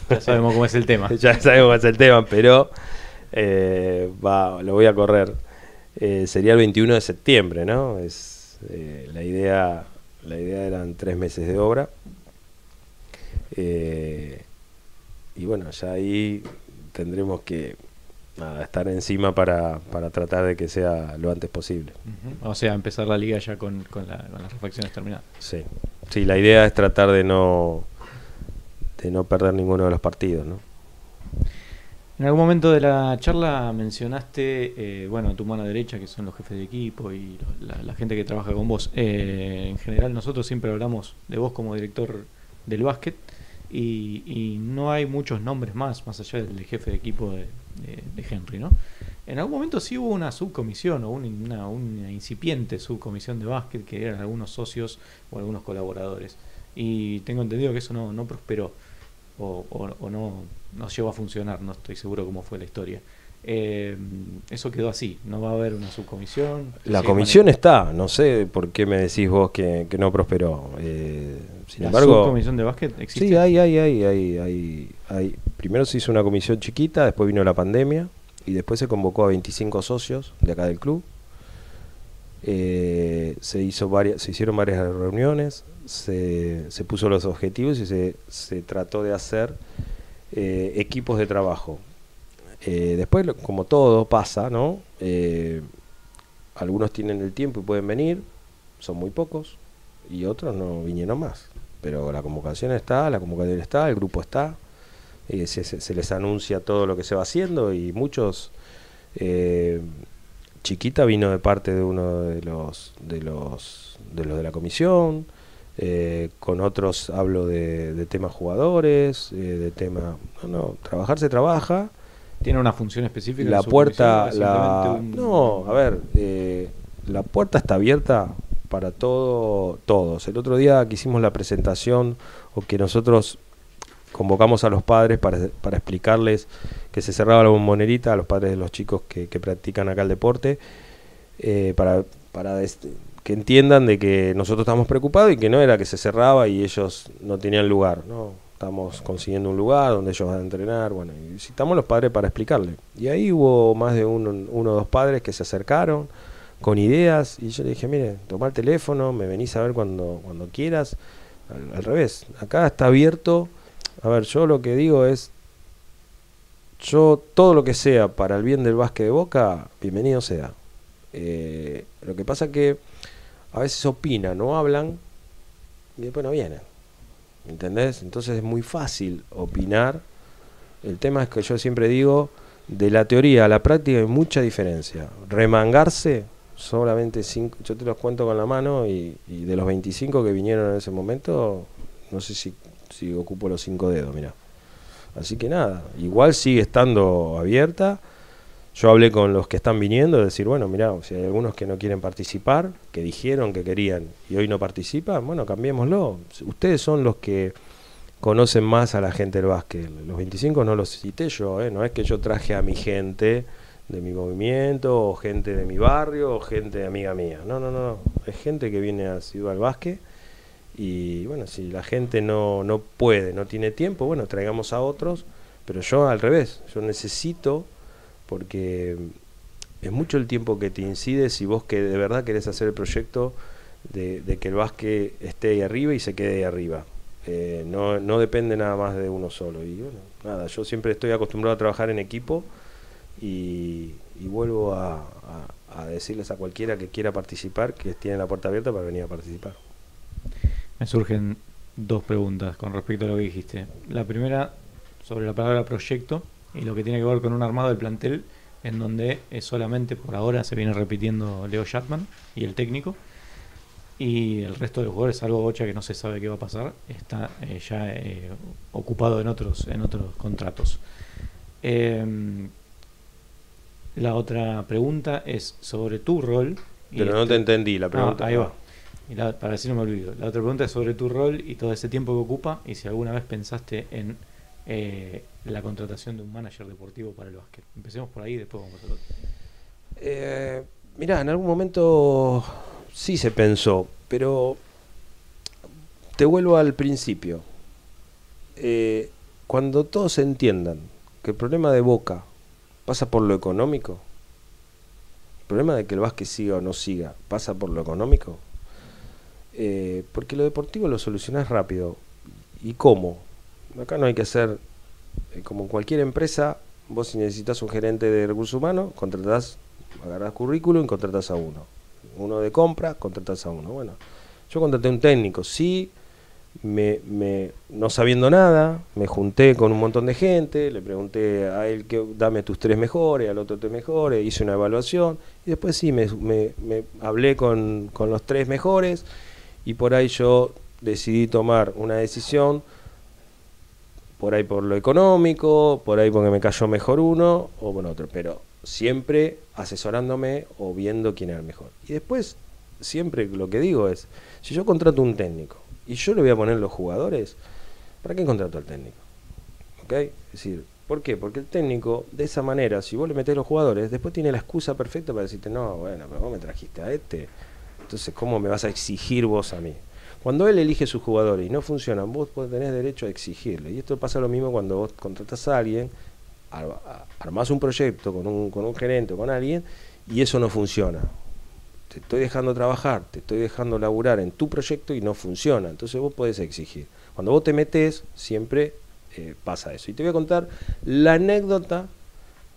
Ya sabemos cómo es el tema. ya sabemos cuál es el tema, pero eh, va, lo voy a correr. Eh, sería el 21 de septiembre, ¿no? Es eh, la idea. La idea eran tres meses de obra. Y bueno, ya ahí tendremos que nada, estar encima para, para tratar de que sea lo antes posible. O sea, empezar la liga ya con, con, la- con las refacciones terminadas. Sí. sí, la idea es tratar de no de no perder ninguno de los partidos, ¿no? En algún momento de la charla mencionaste, eh, bueno, tu mano derecha, que son los jefes de equipo y la, gente que trabaja con vos. Eh, en general, nosotros siempre hablamos de vos como director del básquet y, no hay muchos nombres más, más allá del jefe de equipo de, Henry, ¿no? En algún momento sí hubo una subcomisión o un- una, una incipiente subcomisión de básquet que eran algunos socios o algunos colaboradores. Y tengo entendido que eso no, no prosperó o, o- o no, no llegó a funcionar, no estoy seguro cómo fue la historia. Eh, eso quedó así, no va a haber una subcomisión. La comisión está, no sé por qué me decís vos que, que no prosperó. Eh, sin ¿La embargo, subcomisión de básquet existe? sí, hay, hay, hay, hay, hay, hay- Primero se hizo una comisión chiquita, después vino la pandemia y después se convocó a 25 socios de acá del club. Eh, se, hizo varias, se hicieron varias reuniones, se, se puso los objetivos y se, se trató de hacer eh, equipos de trabajo. Eh, después, como todo pasa, ¿no? Algunos tienen el tiempo y pueden venir, son muy pocos, y otros no vinieron más. Pero la convocación está, la convocatoria está, el grupo está, se, se- les anuncia todo lo que se va haciendo y muchos... Chiquita vino de parte de uno de los de los de los de la comisión, eh, con otros hablo de, de temas jugadores, eh, de tema... No, no, trabajar se trabaja, ¿Tiene una función específica? la puerta, la... un- No, a ver, eh, la puerta está abierta para todo, todos. El otro día que hicimos la presentación o que nosotros convocamos a los padres para, para explicarles que se cerraba la bombonerita a los padres de los chicos que, practican acá el deporte. eh, para, para este, que entiendan de que nosotros estamos preocupados y que no era que se cerraba y ellos no tenían lugar, ¿no? Estamos consiguiendo un lugar donde ellos van a entrenar, bueno, y visitamos los padres para explicarle. Y ahí hubo más de uno, uno o dos padres que se acercaron con ideas y yo le dije, mire, toma el teléfono, me venís a ver cuando, cuando quieras. Al revés, acá está abierto. A ver, yo lo que digo es, yo todo lo que sea para el bien del básquet de Boca, bienvenido sea. Eh, lo que pasa que a veces opinan, no hablan y después no vienen. ¿Entendés? Entonces es muy fácil opinar. El tema es que yo siempre digo, de la teoría a la práctica hay mucha diferencia. Remangarse, solamente cinco, yo te los cuento con la mano y, y de los 25 que vinieron en ese momento, no sé si, si ocupo los cinco dedos, mira. Así que nada, igual sigue estando abierta. Yo hablé con los que están viniendo, de decir, bueno, mirá, si hay algunos que no quieren participar, que dijeron que querían y hoy no participan, bueno, cambiémoslo. Ustedes son los que conocen más a la gente del básquet. Los 25 no los cité yo, ¿eh? no es que yo traje a mi gente de mi movimiento, o gente de mi barrio, o gente amiga mía. No, no, no, es gente que viene asiduo al básquet. Y bueno, si la gente no, no puede, no tiene tiempo, bueno, traigamos a otros. Pero yo al revés, yo necesito porque es mucho el tiempo que te incide si vos que de verdad querés hacer el proyecto de, que el básquet esté ahí arriba y se quede ahí arriba. Eh, no, no depende nada más de uno solo. Y bueno, nada, yo siempre estoy acostumbrado a trabajar en equipo y, y vuelvo a- a decirles a cualquiera que quiera participar que tiene la puerta abierta para venir a participar. Me surgen dos preguntas con respecto a lo que dijiste. La primera, sobre la palabra proyecto y lo que tiene que ver con un armado del plantel en donde es solamente por ahora se viene repitiendo Leo Shatman y el técnico. Y el resto de los jugadores, salvo Bocha que no se sabe qué va a pasar, está eh, ya eh, ocupado en otros, en otros contratos. Em, la otra pregunta es sobre tu rol. Pero no este- te entendí la Ah, pregunta. ahí va. Y para así no me olvido. La otra pregunta es sobre tu rol y todo ese tiempo que ocupa y si alguna vez pensaste en eh, la contratación de un manager deportivo para el básquet. Empecemos por ahí y después vamos al otro. Eh, mirá, en algún momento sí se pensó, pero te vuelvo al principio. Eh, cuando todos entiendan que el problema de Boca pasa por lo económico, el problema de que el básquet siga o no siga pasa por lo económico, eh, porque lo deportivo lo solucionás rápido. ¿Y cómo? Acá no hay que hacer, eh, como en cualquier empresa, vos si necesitas un gerente de recursos humanos, contratás, agarrás currículum y contratás a uno. Uno de compra, contratás a uno. Bueno, yo contraté un técnico, sí, me, me, no sabiendo nada, me junté con un montón de gente, le pregunté a él que dame tus tres mejores, al otro tres mejores, hice una evaluación y después sí me, me- me hablé con, con los tres mejores y por ahí yo decidí tomar una decisión, por ahí por lo económico, por ahí porque me cayó mejor uno o por otro, pero siempre asesorándome o viendo quién era el mejor. Y después, siempre lo que digo es, si yo contrato un técnico y yo le voy a poner los jugadores, ¿para qué contrato al técnico? ¿Ok? Es decir, ¿por qué? Porque el técnico, de esa manera, si vos le metés los jugadores, después tiene la excusa perfecta para decirte, no, bueno, pero vos me trajiste a este, entonces ¿cómo me vas a exigir vos a mí? Cuando él elige sus jugadores y no funcionan, vos podés- tenés derecho a exigirle. Y esto pasa lo mismo cuando vos contratás a alguien, armás un proyecto con un, con un gerente o con alguien y eso no funciona. Te estoy dejando trabajar, te estoy dejando laburar en tu proyecto y no funciona. Entonces vos podés exigir. Cuando vos te metés, siempre eh, pasa eso. Y te voy a contar la anécdota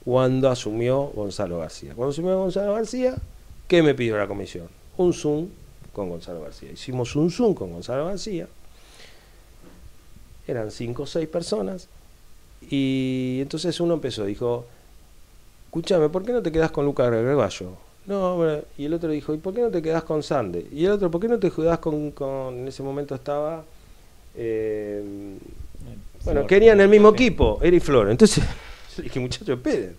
cuando asumió Gonzalo García. Cuando asumió Gonzalo García, ¿qué me pidió la comisión? Un Zoom con Gonzalo García. Hicimos un Zoom con Gonzalo García. Eran cinco o seis personas. Y entonces uno empezó, dijo, escúchame, ¿por qué no te quedas con Lucas Gregallo? No, bueno, y el otro dijo, ¿y por qué no te quedas con Sande? Y el otro, ¿por qué no te quedas con, con- en ese momento estaba, eh, bueno, querían el mismo equipo, Eric Flor. Entonces, dije, muchachos, esperen.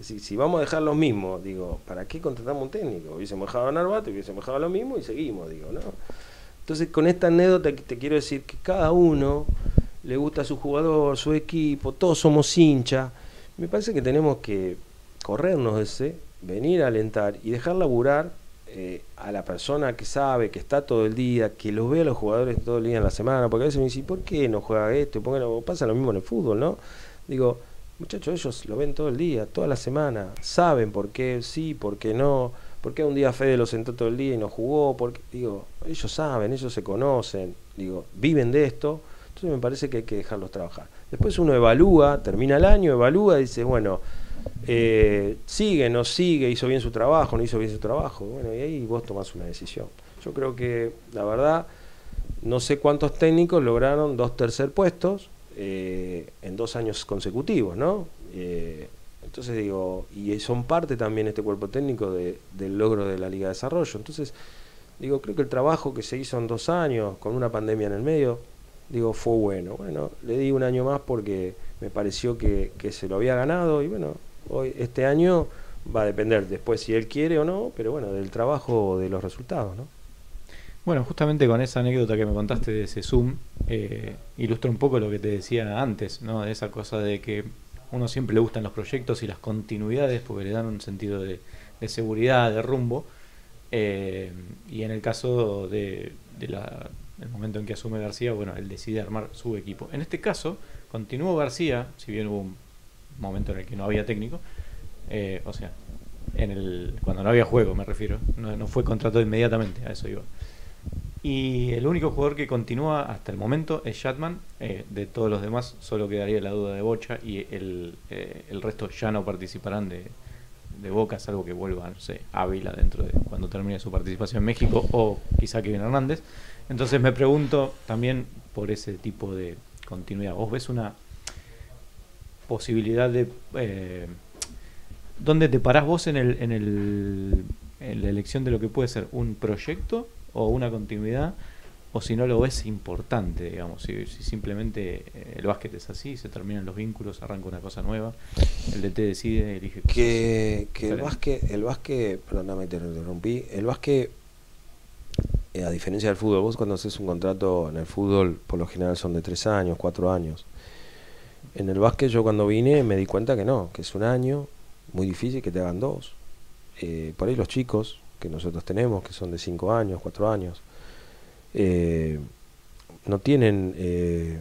Si, vamos a dejar los mismos, digo, ¿para qué contratamos un técnico? Hubiésemos dejado a Narvato, hubiésemos dejado lo mismo y seguimos, digo, ¿no? Entonces, con esta anécdota te quiero decir que cada uno le gusta a su jugador, su equipo, todos somos hincha. Me parece que tenemos que corrernos de ese venir a alentar y dejar laburar eh, a la persona que sabe, que está todo el día, que los ve a los jugadores todo el día en la semana, porque a veces me dicen, ¿por qué no juega esto? ¿Por? Pasa lo mismo en el fútbol, ¿no? Digo, muchachos, ellos lo ven todo el día, toda la semana, saben por qué sí, por qué no, por qué un día Fede lo sentó todo el día y no jugó, porque, digo, ellos saben, ellos se conocen, digo, viven de esto, entonces me parece que hay que dejarlos trabajar. Después uno evalúa, termina el año, evalúa y dice, bueno, eh, sigue, no sigue, hizo bien su trabajo, no hizo bien su trabajo. Bueno, y ahí vos tomás una decisión. Yo creo que, la verdad, no sé cuántos técnicos lograron dos tercer puestos eh, en dos años consecutivos, ¿no? Eh, entonces digo, y son parte también este cuerpo técnico de- del logro de la Liga de Desarrollo. Entonces, digo, creo que el trabajo que se hizo en dos años, con una pandemia en el medio, digo, fue bueno. Bueno, le di un año más porque me pareció que, que se lo había ganado y bueno, hoy este año va a depender después si él quiere o no, pero bueno, del trabajo de los resultados, ¿no? Bueno, justamente con esa anécdota que me contaste de ese Zoom, eh, ilustra un poco lo que te decía antes, ¿no? De esa cosa de que uno siempre le gustan los proyectos y las continuidades porque le dan un sentido de, seguridad, de rumbo. Eh, y en el caso de, de la- del momento en que asume García, bueno, él decide armar su equipo. En este caso, continuó García, si bien hubo un momento en el que no había técnico, eh, o sea, en el, cuando no había juego me refiero, no fue contratado inmediatamente, a eso iba. Y el único jugador que continúa hasta el momento es Shatman. eh, de todos los demás solo quedaría la duda de Bocha y el, eh, el resto ya no participarán de, de Boca, salvo que vuelva, no sé, Ávila dentro de cuando termine su participación en México o quizá Kevin Hernández. Entonces me pregunto también por ese tipo de continuidad. ¿Vos ves una posibilidad de... Eh, ¿Dónde te parás vos en, el, en, el, en la elección de lo que puede ser un proyecto o una continuidad? O si no lo ves importante, digamos, si, si simplemente eh, el básquet es así, se terminan los vínculos, arranca una cosa nueva, el DT decide, elige Que, que el básquet, el básquet, perdóname te interrumpí, el básquet, eh, a diferencia del fútbol, vos cuando haces un contrato en el fútbol, por lo general son de tres años, cuatro años. En el básquet yo cuando vine me di cuenta que no, que es un año, muy difícil que te hagan dos. Eh, por ahí los chicos que nosotros tenemos, que son de cinco años, cuatro años, eh, no tienen eh,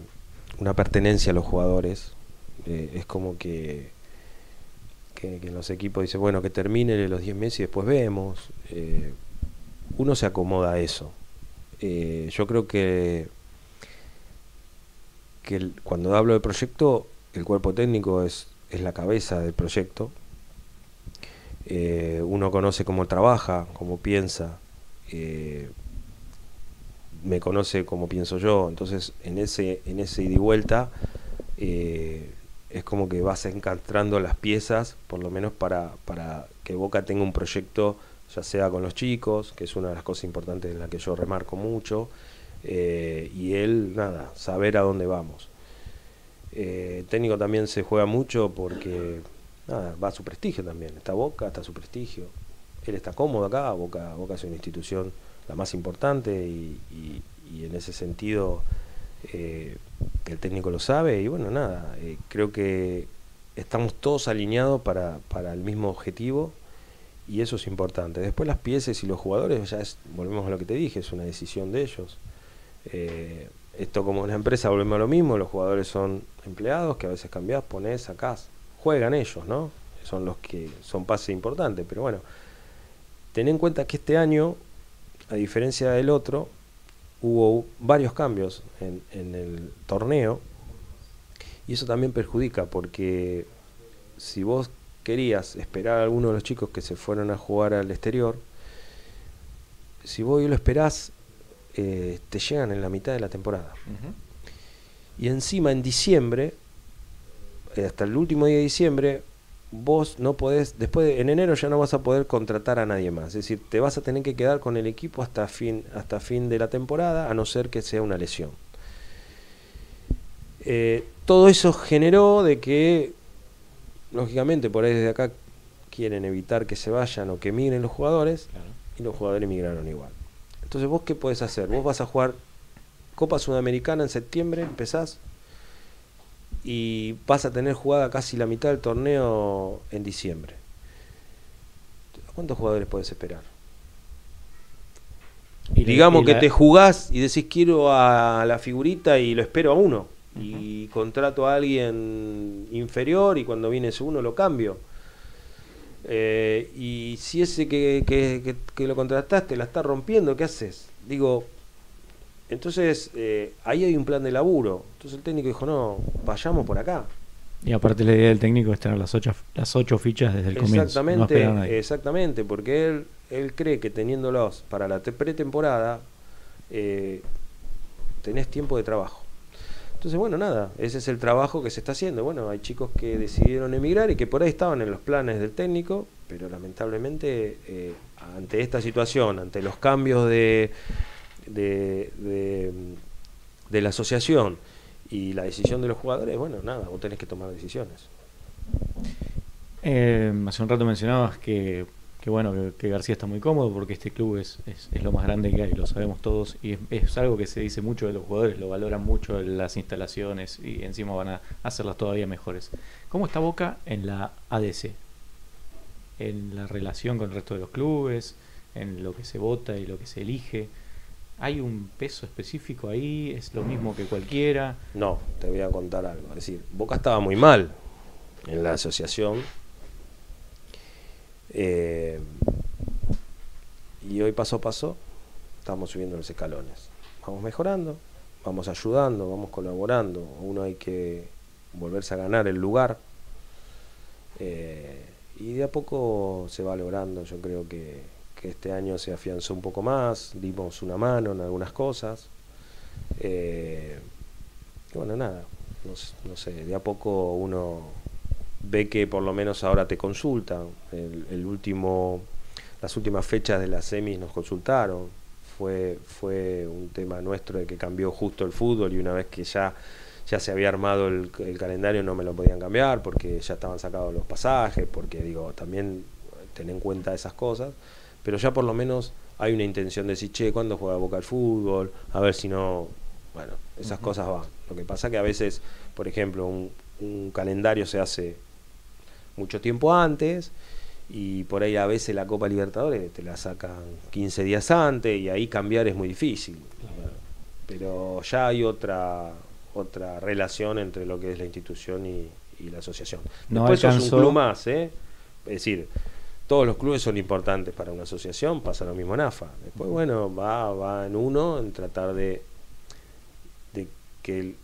una pertenencia a los jugadores. Eh, es como que, que, en los equipos dice, bueno, que termine los 10 meses y después vemos. Uno se acomoda a eso. Yo creo que, que cuando hablo de proyecto, el cuerpo técnico es, es la cabeza del proyecto. Eh, uno conoce cómo trabaja, cómo piensa. eh, me conoce como pienso yo, entonces en ese, en ese ida y vuelta eh, es como que vas encastrando las piezas, por lo menos para, para que Boca tenga un proyecto, ya sea con los chicos, que es una de las cosas importantes en la que yo remarco mucho, y él, nada, saber a dónde vamos. Técnico también se juega mucho porque nada, va a su prestigio también, está Boca, está su prestigio, él está cómodo acá, Boca, Boca es una institución la más importante y, en ese sentido eh, el técnico lo sabe y bueno, nada, eh, creo que estamos todos alineados para, para el mismo objetivo y eso es importante. Después las piezas y los jugadores, ya es, volvemos a lo que te dije, es una decisión de ellos. Eh, esto como una empresa, volvemos a lo mismo, los jugadores son empleados que a veces cambiás, ponés, sacás, juegan ellos, ¿no? Son los que son pases importantes, pero bueno, ten en cuenta que este año, a diferencia del otro, hubo varios cambios en, en el torneo y eso también perjudica porque si vos querías esperar a alguno de los chicos que se fueron a jugar al exterior, si vos lo esperás, eh, te llegan en la mitad de la temporada. Y encima en diciembre, hasta el último día de diciembre, vos no podés, después de- en enero ya no vas a poder contratar a nadie más. Es decir, te vas a tener que quedar con el equipo hasta fin, hasta fin de la temporada, a no ser que sea una lesión. Eh, todo eso generó de que, lógicamente, por ahí desde acá quieren evitar que se vayan o que migren los jugadores, Claro. y los jugadores migraron igual. Entonces, ¿vos qué podés hacer? Vos vas a jugar Copa Sudamericana en septiembre, empezás, y vas a tener jugada casi la mitad del torneo en diciembre. ¿Cuántos jugadores puedes esperar? Y Digamos y que la- te jugás y decís quiero a la figurita y lo espero a uno. Y contrato a alguien inferior y cuando viene ese uno lo cambio. Eh, y si ese que, que- que- que lo contrataste la está rompiendo, ¿qué haces? Digo, entonces eh, ahí hay un plan de laburo. Entonces el técnico dijo, no, vayamos por acá. Y aparte la idea del técnico es tener las ocho, las ocho fichas desde el comienzo. No Exactamente, exactamente, porque él, él cree que teniéndolos para la te- pretemporada eh, tenés tiempo de trabajo. Entonces, bueno, nada, ese es el trabajo que se está haciendo. Bueno, hay chicos que decidieron emigrar y que por ahí estaban en los planes del técnico, pero lamentablemente eh, ante esta situación, ante los cambios de, de, de, la asociación y la decisión de los jugadores, bueno, nada, vos tenés que tomar decisiones. Eh, hace un rato mencionabas que, que bueno que, García está muy cómodo porque este club es, es, es lo más grande que hay, lo sabemos todos y es, es algo que se dice mucho de los jugadores, lo valoran mucho las instalaciones y encima van a hacerlas todavía mejores. ¿Cómo está Boca en la ADC? En la relación con el resto de los clubes, en lo que se vota y lo que se elige. ¿Hay un peso específico ahí? ¿Es lo mismo que cualquiera? No, te voy a contar algo. Es decir, Boca estaba muy mal en la asociación. eh, y hoy paso a paso estamos subiendo los escalones. Vamos mejorando, vamos ayudando, vamos colaborando. Uno hay que volverse a ganar el lugar. eh, y de a poco se va logrando. Yo creo que, este año se afianzó un poco más, dimos una mano en algunas cosas. Eh, bueno, nada, no, sé, de a poco uno ve que por lo menos ahora te consultan. El, último, las últimas fechas de las semis nos consultaron. Fue, fue un tema nuestro de que cambió justo el fútbol y una vez que ya, ya se había armado el, el calendario no me lo podían cambiar porque ya estaban sacados los pasajes, porque digo, también ten en cuenta esas cosas. Pero ya por lo menos hay una intención de decir, che, ¿cuándo juega Boca al fútbol? A ver si no, bueno, esas cosas van. Lo que pasa que a veces, por ejemplo, un, un calendario se hace mucho tiempo antes y por ahí a veces la Copa Libertadores te la sacan 15 días antes y ahí cambiar es muy difícil. Pero ya hay otra otra relación entre lo que es la institución y, y la asociación. No Después sos alcanzó- un club más, ¿eh? Es decir, todos los clubes son importantes para una asociación, pasa lo mismo en AFA. Después, bueno, va, va en uno en tratar de, de que el-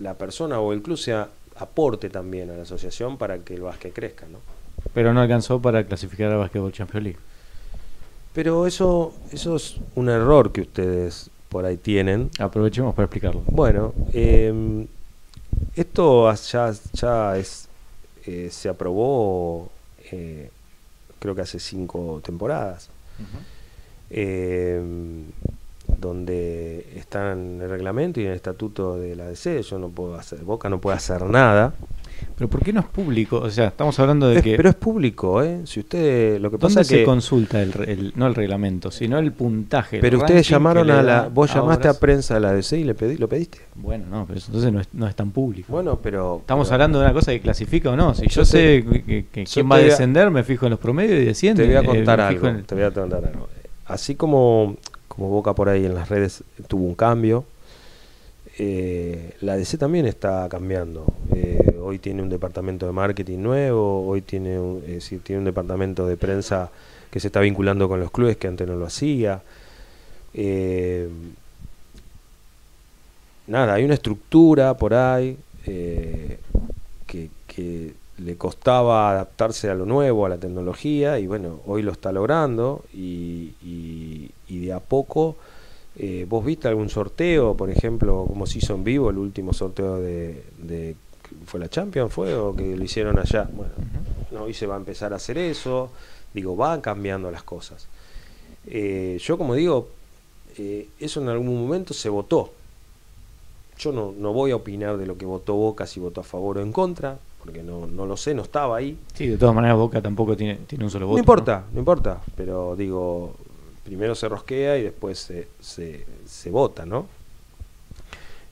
la persona o el club sea aporte también a la asociación para que el básquet crezca, ¿no? Pero no alcanzó para clasificar al Basketball Champions League. Pero eso, eso es un error que ustedes por ahí tienen. Aprovechemos para explicarlo. Bueno, eh, esto ya, ya es, eh, se aprobó eh, creo que hace cinco temporadas. eh, donde está en el reglamento y en el estatuto de la DC, yo no puedo hacer, Boca no puede hacer nada. Pero ¿por qué no es público? O sea, estamos hablando de Es- que... pero es público, ¿eh? Si usted, lo que pasa ¿Dónde es se que... consulta el, el- no el reglamento, sino el puntaje? el Pero ustedes llamaron a la... Vos llamaste a prensa de la DC y le pedí, lo pediste. Bueno, no, pero eso entonces no es, no es tan público. Bueno, pero... Estamos pero- hablando de una cosa que clasifica o no. Si yo, Yo sé te- que, que yo quién va a a- descender, me fijo en los promedios y desciende. Te voy a eh, contar algo. Te voy a contar algo. Así como, como Boca por ahí en las redes tuvo un cambio, eh, la DC también está cambiando. Eh, hoy tiene un departamento de marketing nuevo, hoy tiene un, tiene un departamento de prensa que se está vinculando con los clubes que antes no lo hacía. Eh, nada, hay una estructura por ahí eh, que, le costaba adaptarse a lo nuevo, a la tecnología, y bueno, hoy lo está logrando, y, y- de a poco, eh, ¿vos viste algún sorteo, por ejemplo, como se hizo en vivo, el último sorteo de- ¿fue la Champions, fue, o que lo hicieron allá? Bueno, no, hoy se va a empezar a hacer eso, digo, van cambiando las cosas. Eh, yo como digo, eh, eso en algún momento se votó. Yo no, no voy a opinar de lo que votó Boca, si votó a favor o en contra, porque no, no lo sé, no estaba ahí. Sí, de todas maneras Boca tampoco tiene, tiene un solo voto. No importa, no importa, pero digo, primero se rosquea y después se, se, se vota, ¿no?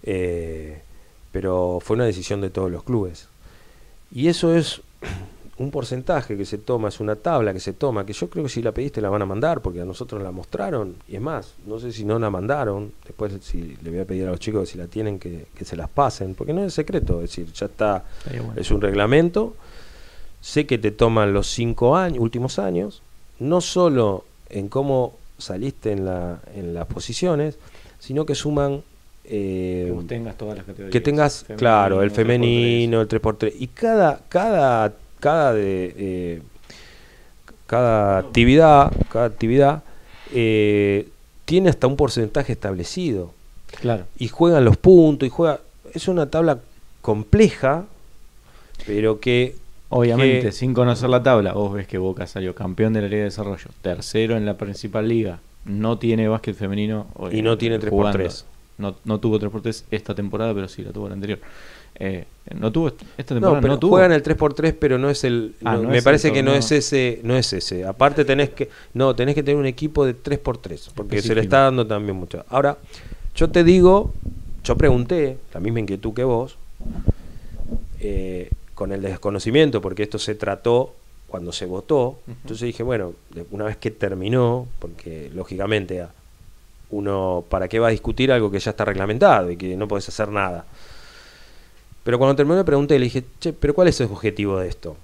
Eh, pero fue una decisión de todos los clubes. Y eso es un porcentaje que se toma, es una tabla que se toma, que yo creo que si la pediste la van a mandar, porque a nosotros la mostraron, y es más, no sé si no la mandaron, después si le voy a pedir a los chicos que si la tienen que, que se las pasen, porque no es secreto, es decir, ya está, bueno. es un reglamento, sé que te toman los cinco años, últimos años, no solo en cómo saliste en, la, en las posiciones, sino que suman... eh, Que vos tengas todas las categorías. que tengas, claro, el femenino, el 3x3. Y cada, cada, cada de eh, cada actividad, cada actividad eh, tiene hasta un porcentaje establecido. Claro. Y juegan los puntos, y juega. Es una tabla compleja, pero que. Obviamente, que- sin conocer la tabla, vos ves que Boca salió campeón de la Liga de Desarrollo, tercero en la principal liga, no tiene básquet femenino. Y no tiene 3x3. No, no tuvo 3x3 esta temporada, pero sí la tuvo la anterior. Eh, no tuvo est- esta temporada, No, no, pero tuvo. juegan el 3x3, pero no es el. Ah, no, no me es parece el que no es ese. No es ese. Aparte tenés que. No, tenés que tener un equipo de 3x3. Porque se le está dando también mucho. Ahora, yo te digo. Yo pregunté, la misma inquietud que vos. eh, con el desconocimiento, porque esto se trató cuando se votó. Entonces dije, bueno, una vez que terminó, porque lógicamente a- uno, ¿para qué va a discutir algo que ya está reglamentado y que no podés hacer nada? Pero cuando terminó le pregunté, le dije, che, pero ¿cuál es el objetivo de esto?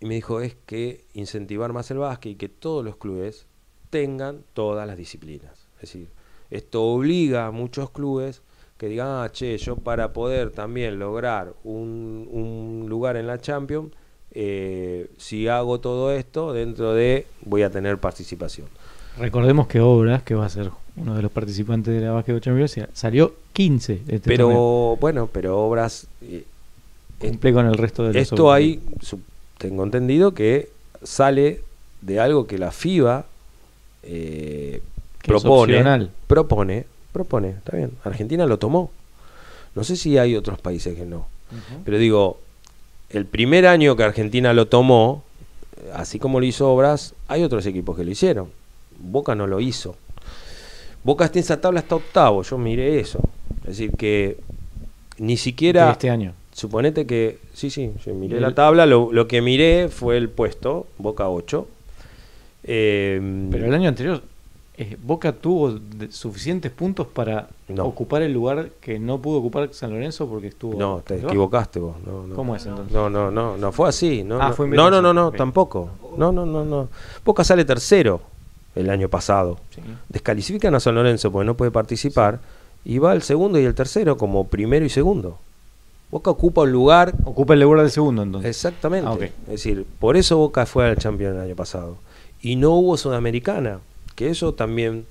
Y me dijo, es que incentivar más el básquet y que todos los clubes tengan todas las disciplinas. Es decir, esto obliga a muchos clubes que digan, ah, che, yo para poder también lograr un, un lugar en la Champions, eh, si hago todo esto, dentro de voy a tener participación. Recordemos que Obras, que va a ser uno de los participantes de la Básquet Champions, salió 15 de este pero torneo. bueno, pero obras... eh, Cumple con el resto de los Esto obras. hay, tengo entendido que sale de algo que la FIBA eh, Que propone, propone, propone, está bien. Argentina lo tomó. No sé si hay otros países que no. Pero digo, el primer año que Argentina lo tomó, eh, así como lo hizo Obras, hay otros equipos que lo hicieron. Boca no lo hizo. Boca está en esa tabla hasta octavo, yo miré eso. Es decir, que ni siquiera... De este año. Suponete que, sí, sí, yo miré El- la tabla, lo, lo que miré fue el puesto, Boca 8. Eh, Pero el año anterior, eh, Boca tuvo de- suficientes puntos para No. ocupar el lugar que no pudo ocupar San Lorenzo porque estuvo. no, te equivocaste vos. No, no. ¿Cómo es entonces? No, no, no, no fue así. No, Ah, no, fue no, no, tampoco. No, no, no, no. Boca sale tercero el año pasado. Sí. Descalifican a San Lorenzo porque no puede participar y va el segundo y el tercero como primero y segundo. Boca ocupa un lugar Ocupa el lugar del segundo entonces. Exactamente. Ah. Es decir, por eso Boca fue al Champions el año pasado. Y no hubo Sudamericana, que eso también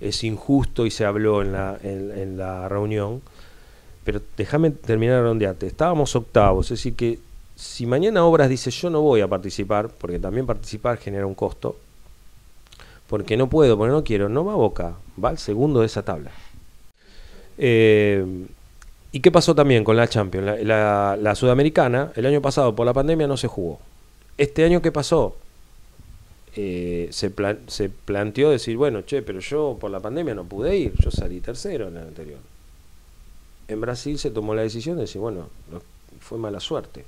es injusto y se habló en la, en, en la reunión. Pero déjame terminar de redondearte. Estábamos octavos, es decir que si mañana Obras dice yo no voy a participar, porque también participar genera un costo, porque no puedo, porque no quiero, no va a Boca, va al segundo de esa tabla. Eh, ¿Y qué pasó también con la Champions? La, Sudamericana, el año pasado por la pandemia no se jugó. Este año, ¿qué pasó? Eh, se, se planteó decir, bueno, che, pero yo por la pandemia no pude ir, yo salí tercero en el anterior. En Brasil se tomó la decisión de decir, bueno, no- fue mala suerte.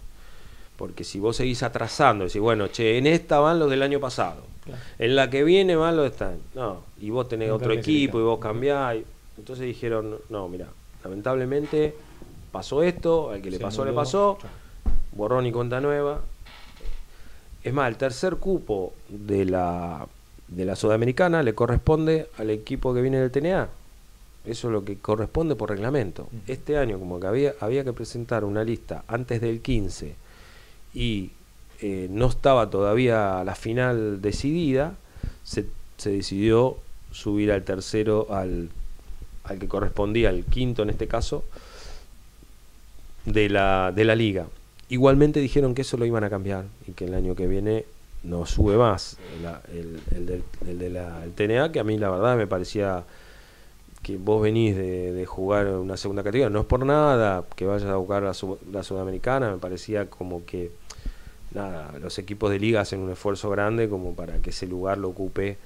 Porque si vos seguís atrasando, decís, bueno, che, en esta van los del año pasado, Claro. en la que viene este año. No, y vos tenés otro equipo y vos cambiás. y- Entonces dijeron, no, mira, lamentablemente pasó esto, al que le Se pasó le pasó, borrón y cuenta nueva. Es más, el tercer cupo de la, de la Sudamericana le corresponde al equipo que viene del TNA. Eso es lo que corresponde por reglamento. Este año, como que había, había que presentar una lista antes del 15 y eh, no estaba todavía la final decidida, se, se decidió subir al tercero, al, al que correspondía, al quinto en este caso, de la, de la liga. Igualmente dijeron que eso lo iban a cambiar y que el año que viene no sube más el, el- el del, el de la- TNA, que a mí la verdad me parecía que vos venís de, de jugar una segunda categoría, no es por nada que vayas a jugar la, la sudamericana, me parecía como que nada, los equipos de liga hacen un esfuerzo grande como para que ese lugar lo ocupe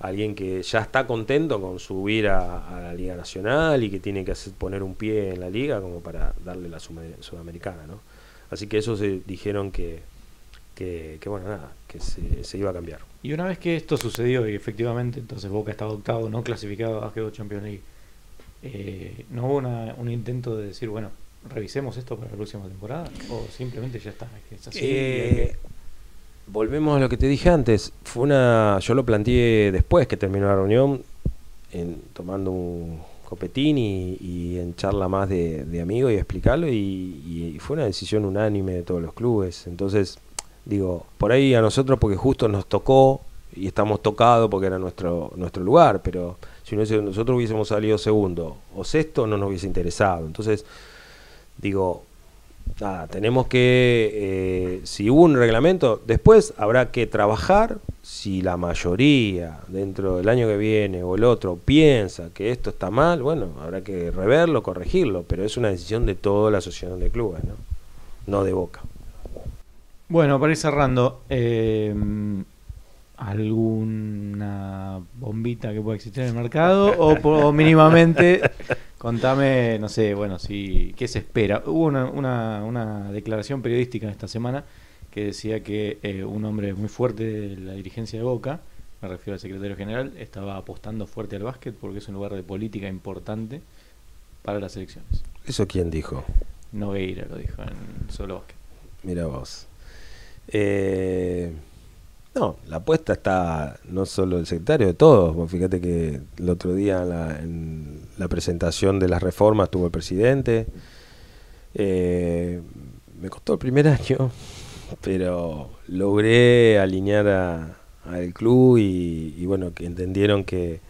alguien que ya está contento con subir a, a la liga nacional y que tiene que hacer, poner un pie en la liga como para darle la sudamericana, ¿no? Así que eso se dijeron que, que, que, bueno, nada, que se, iba a cambiar. Y una vez que esto sucedió y efectivamente entonces Boca estaba octavo, no clasificado a Básquetbol Champions League, eh, ¿no hubo un intento de decir, bueno, revisemos esto para la próxima temporada? ¿O simplemente ya está? es así, Eh, que- volvemos a lo que te dije antes. Fue una, yo lo planteé después que terminó la reunión, en, tomando un copetín y, y en charla más de, de amigos y explicarlo y, y fue una decisión unánime de todos los clubes. Entonces, digo, por ahí a nosotros porque justo nos tocó y estamos tocados porque era nuestro nuestro lugar, pero si nosotros hubiésemos salido segundo o sexto no nos hubiese interesado. Entonces, digo, nada, tenemos que, eh, si hubo un reglamento, después habrá que trabajar si la mayoría dentro del año que viene o el otro piensa que esto está mal, bueno, habrá que reverlo, corregirlo, pero es una decisión de toda la asociación de clubes, ¿no? No de Boca. Bueno, para ir cerrando, eh, ¿alguna bombita que pueda existir en el mercado? o, mínimamente, contame, no sé, bueno, si qué se espera. Hubo una, una, una declaración periodística esta semana que decía que eh, un hombre muy fuerte de la dirigencia de Boca, me refiero al secretario general, estaba apostando fuerte al básquet porque es un lugar de política importante para las elecciones. ¿Eso quién dijo? Nogueira lo dijo en Solo Básquet. Mira vos. Eh, no, la apuesta está no solo del secretario, de todos. Fíjate que el otro día la, en la presentación de las reformas estuvo el presidente. Eh, me costó el primer año, pero logré alinear a- al club y, y bueno, que entendieron que,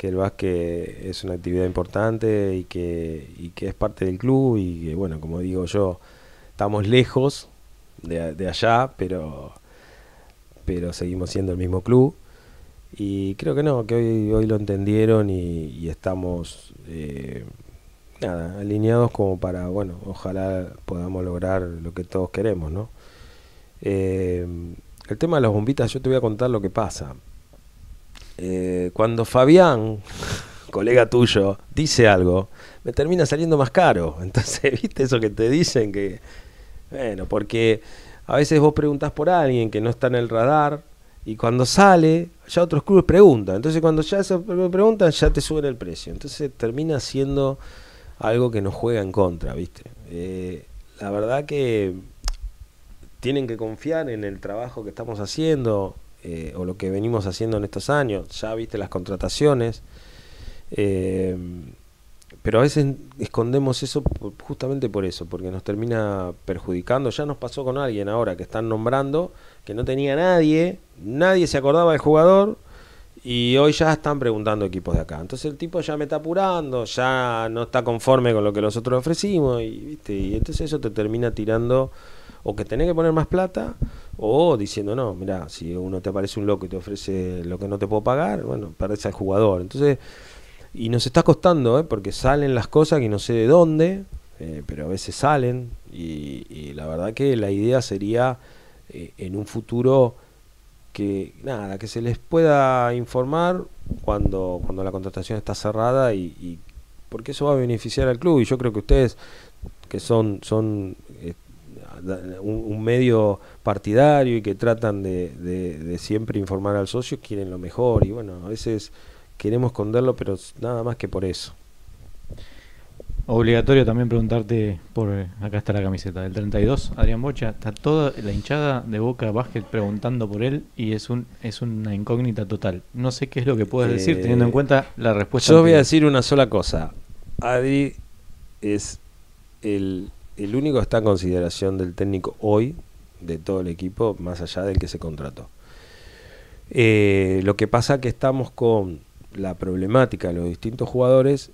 el básquet es una actividad importante y que, es parte del club y que bueno, como digo yo, estamos lejos de allá, pero, pero seguimos siendo el mismo club. Y creo que no, que hoy, hoy lo entendieron y, estamos eh, alineados como para, bueno, ojalá podamos lograr lo que todos queremos, ¿no? Eh, el tema de las bombitas, yo te voy a contar lo que pasa. Eh, cuando Fabián, colega tuyo, dice algo, me termina saliendo más caro. Entonces, ¿viste eso que te dicen? Que, bueno, porque a veces vos preguntás por alguien que no está en el radar y cuando sale, ya otros clubes preguntan. Entonces, cuando ya se pre- preguntan, ya te suben el precio. Entonces, termina siendo algo que nos juega en contra, ¿viste? Eh, la verdad que tienen que confiar en el trabajo que estamos haciendo eh, o lo que venimos haciendo en estos años. Ya viste las contrataciones. eh, pero a veces escondemos eso por- justamente por eso, porque nos termina perjudicando. Ya nos pasó con alguien ahora que están nombrando que no tenía nadie, nadie se acordaba del jugador y hoy ya están preguntando equipos de acá. Entonces el tipo ya me está apurando, ya no está conforme con lo que nosotros ofrecimos y, ¿viste? y entonces eso te termina tirando o que tenés que poner más plata o diciendo no, mira, si uno te aparece un loco y te ofrece lo que no te puedo pagar, bueno, perdés al jugador. Entonces, y nos está costando, ¿eh? porque salen las cosas que no sé de dónde, eh, pero a veces salen. Y, la verdad que la idea sería eh, en un futuro que nada, que se les pueda informar cuando, cuando la contratación está cerrada y, porque eso va a beneficiar al club. Y yo creo que ustedes que son son eh, un, medio partidario y que tratan de- de siempre informar al socio quieren lo mejor. Y bueno a veces queremos esconderlo pero nada más que por eso Obligatorio también preguntarte por eh, acá está la camiseta del 32, Adrián Bocha, está toda la hinchada de Boca Basket preguntando por él y es un es una incógnita total. No sé qué es lo que puedes decir Eh, teniendo en cuenta la respuesta. Yo voy a anterior. decir una sola cosa. Adri es el, el único que está en consideración del técnico hoy, de todo el equipo, más allá del que se contrató. Eh, lo que pasa que estamos con la problemática de los distintos jugadores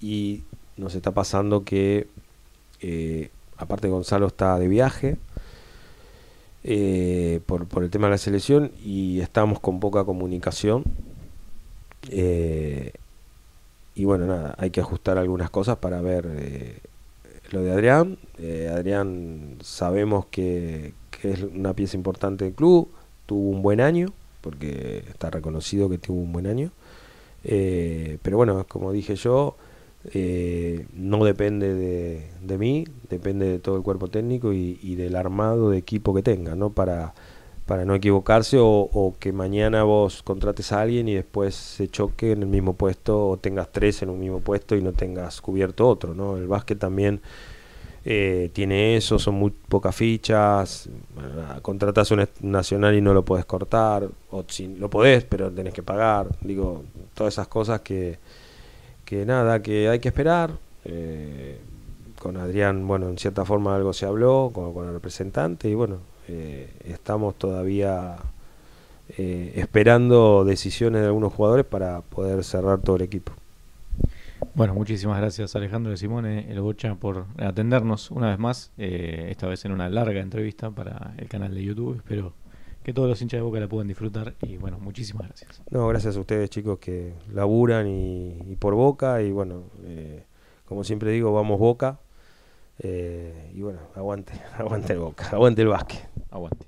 y nos está pasando que, eh, aparte Gonzalo está de viaje eh, por, el tema de la selección y estamos con poca comunicación. Eh, y bueno, nada, hay que ajustar algunas cosas para ver lo de Adrián. Adrián sabemos que es una pieza importante del club, tuvo un buen año, porque está reconocido que tuvo un buen año. Eh, pero bueno, como dije yo, eh, no depende de, de mí, depende de todo el cuerpo técnico y, del armado de equipo que tenga, ¿no? Para, para no equivocarse o, o que mañana vos contrates a alguien y después se choque en el mismo puesto o tengas tres en un mismo puesto y no tengas cubierto otro, ¿no? El básquet también eh, tiene eso, son muy pocas fichas, contratas un nacional y no lo podés cortar, o si lo podés, pero tenés que pagar, digo, todas esas cosas que, que nada, que hay que esperar. eh, con Adrián, bueno, en cierta forma algo se habló con, con el representante y bueno, eh, estamos todavía eh, esperando decisiones de algunos jugadores para poder cerrar todo el equipo. Bueno, muchísimas gracias Alejandro de Simone, el Bocha, por atendernos una vez más, eh, esta vez en una larga entrevista para el canal de YouTube. Espero que todos los hinchas de Boca la puedan disfrutar y bueno, muchísimas gracias. No, gracias a ustedes chicos que laburan y, y por Boca y bueno, eh, como siempre digo, vamos Boca eh, y bueno, aguante, aguante el Boca, aguante el básquet. Aguante.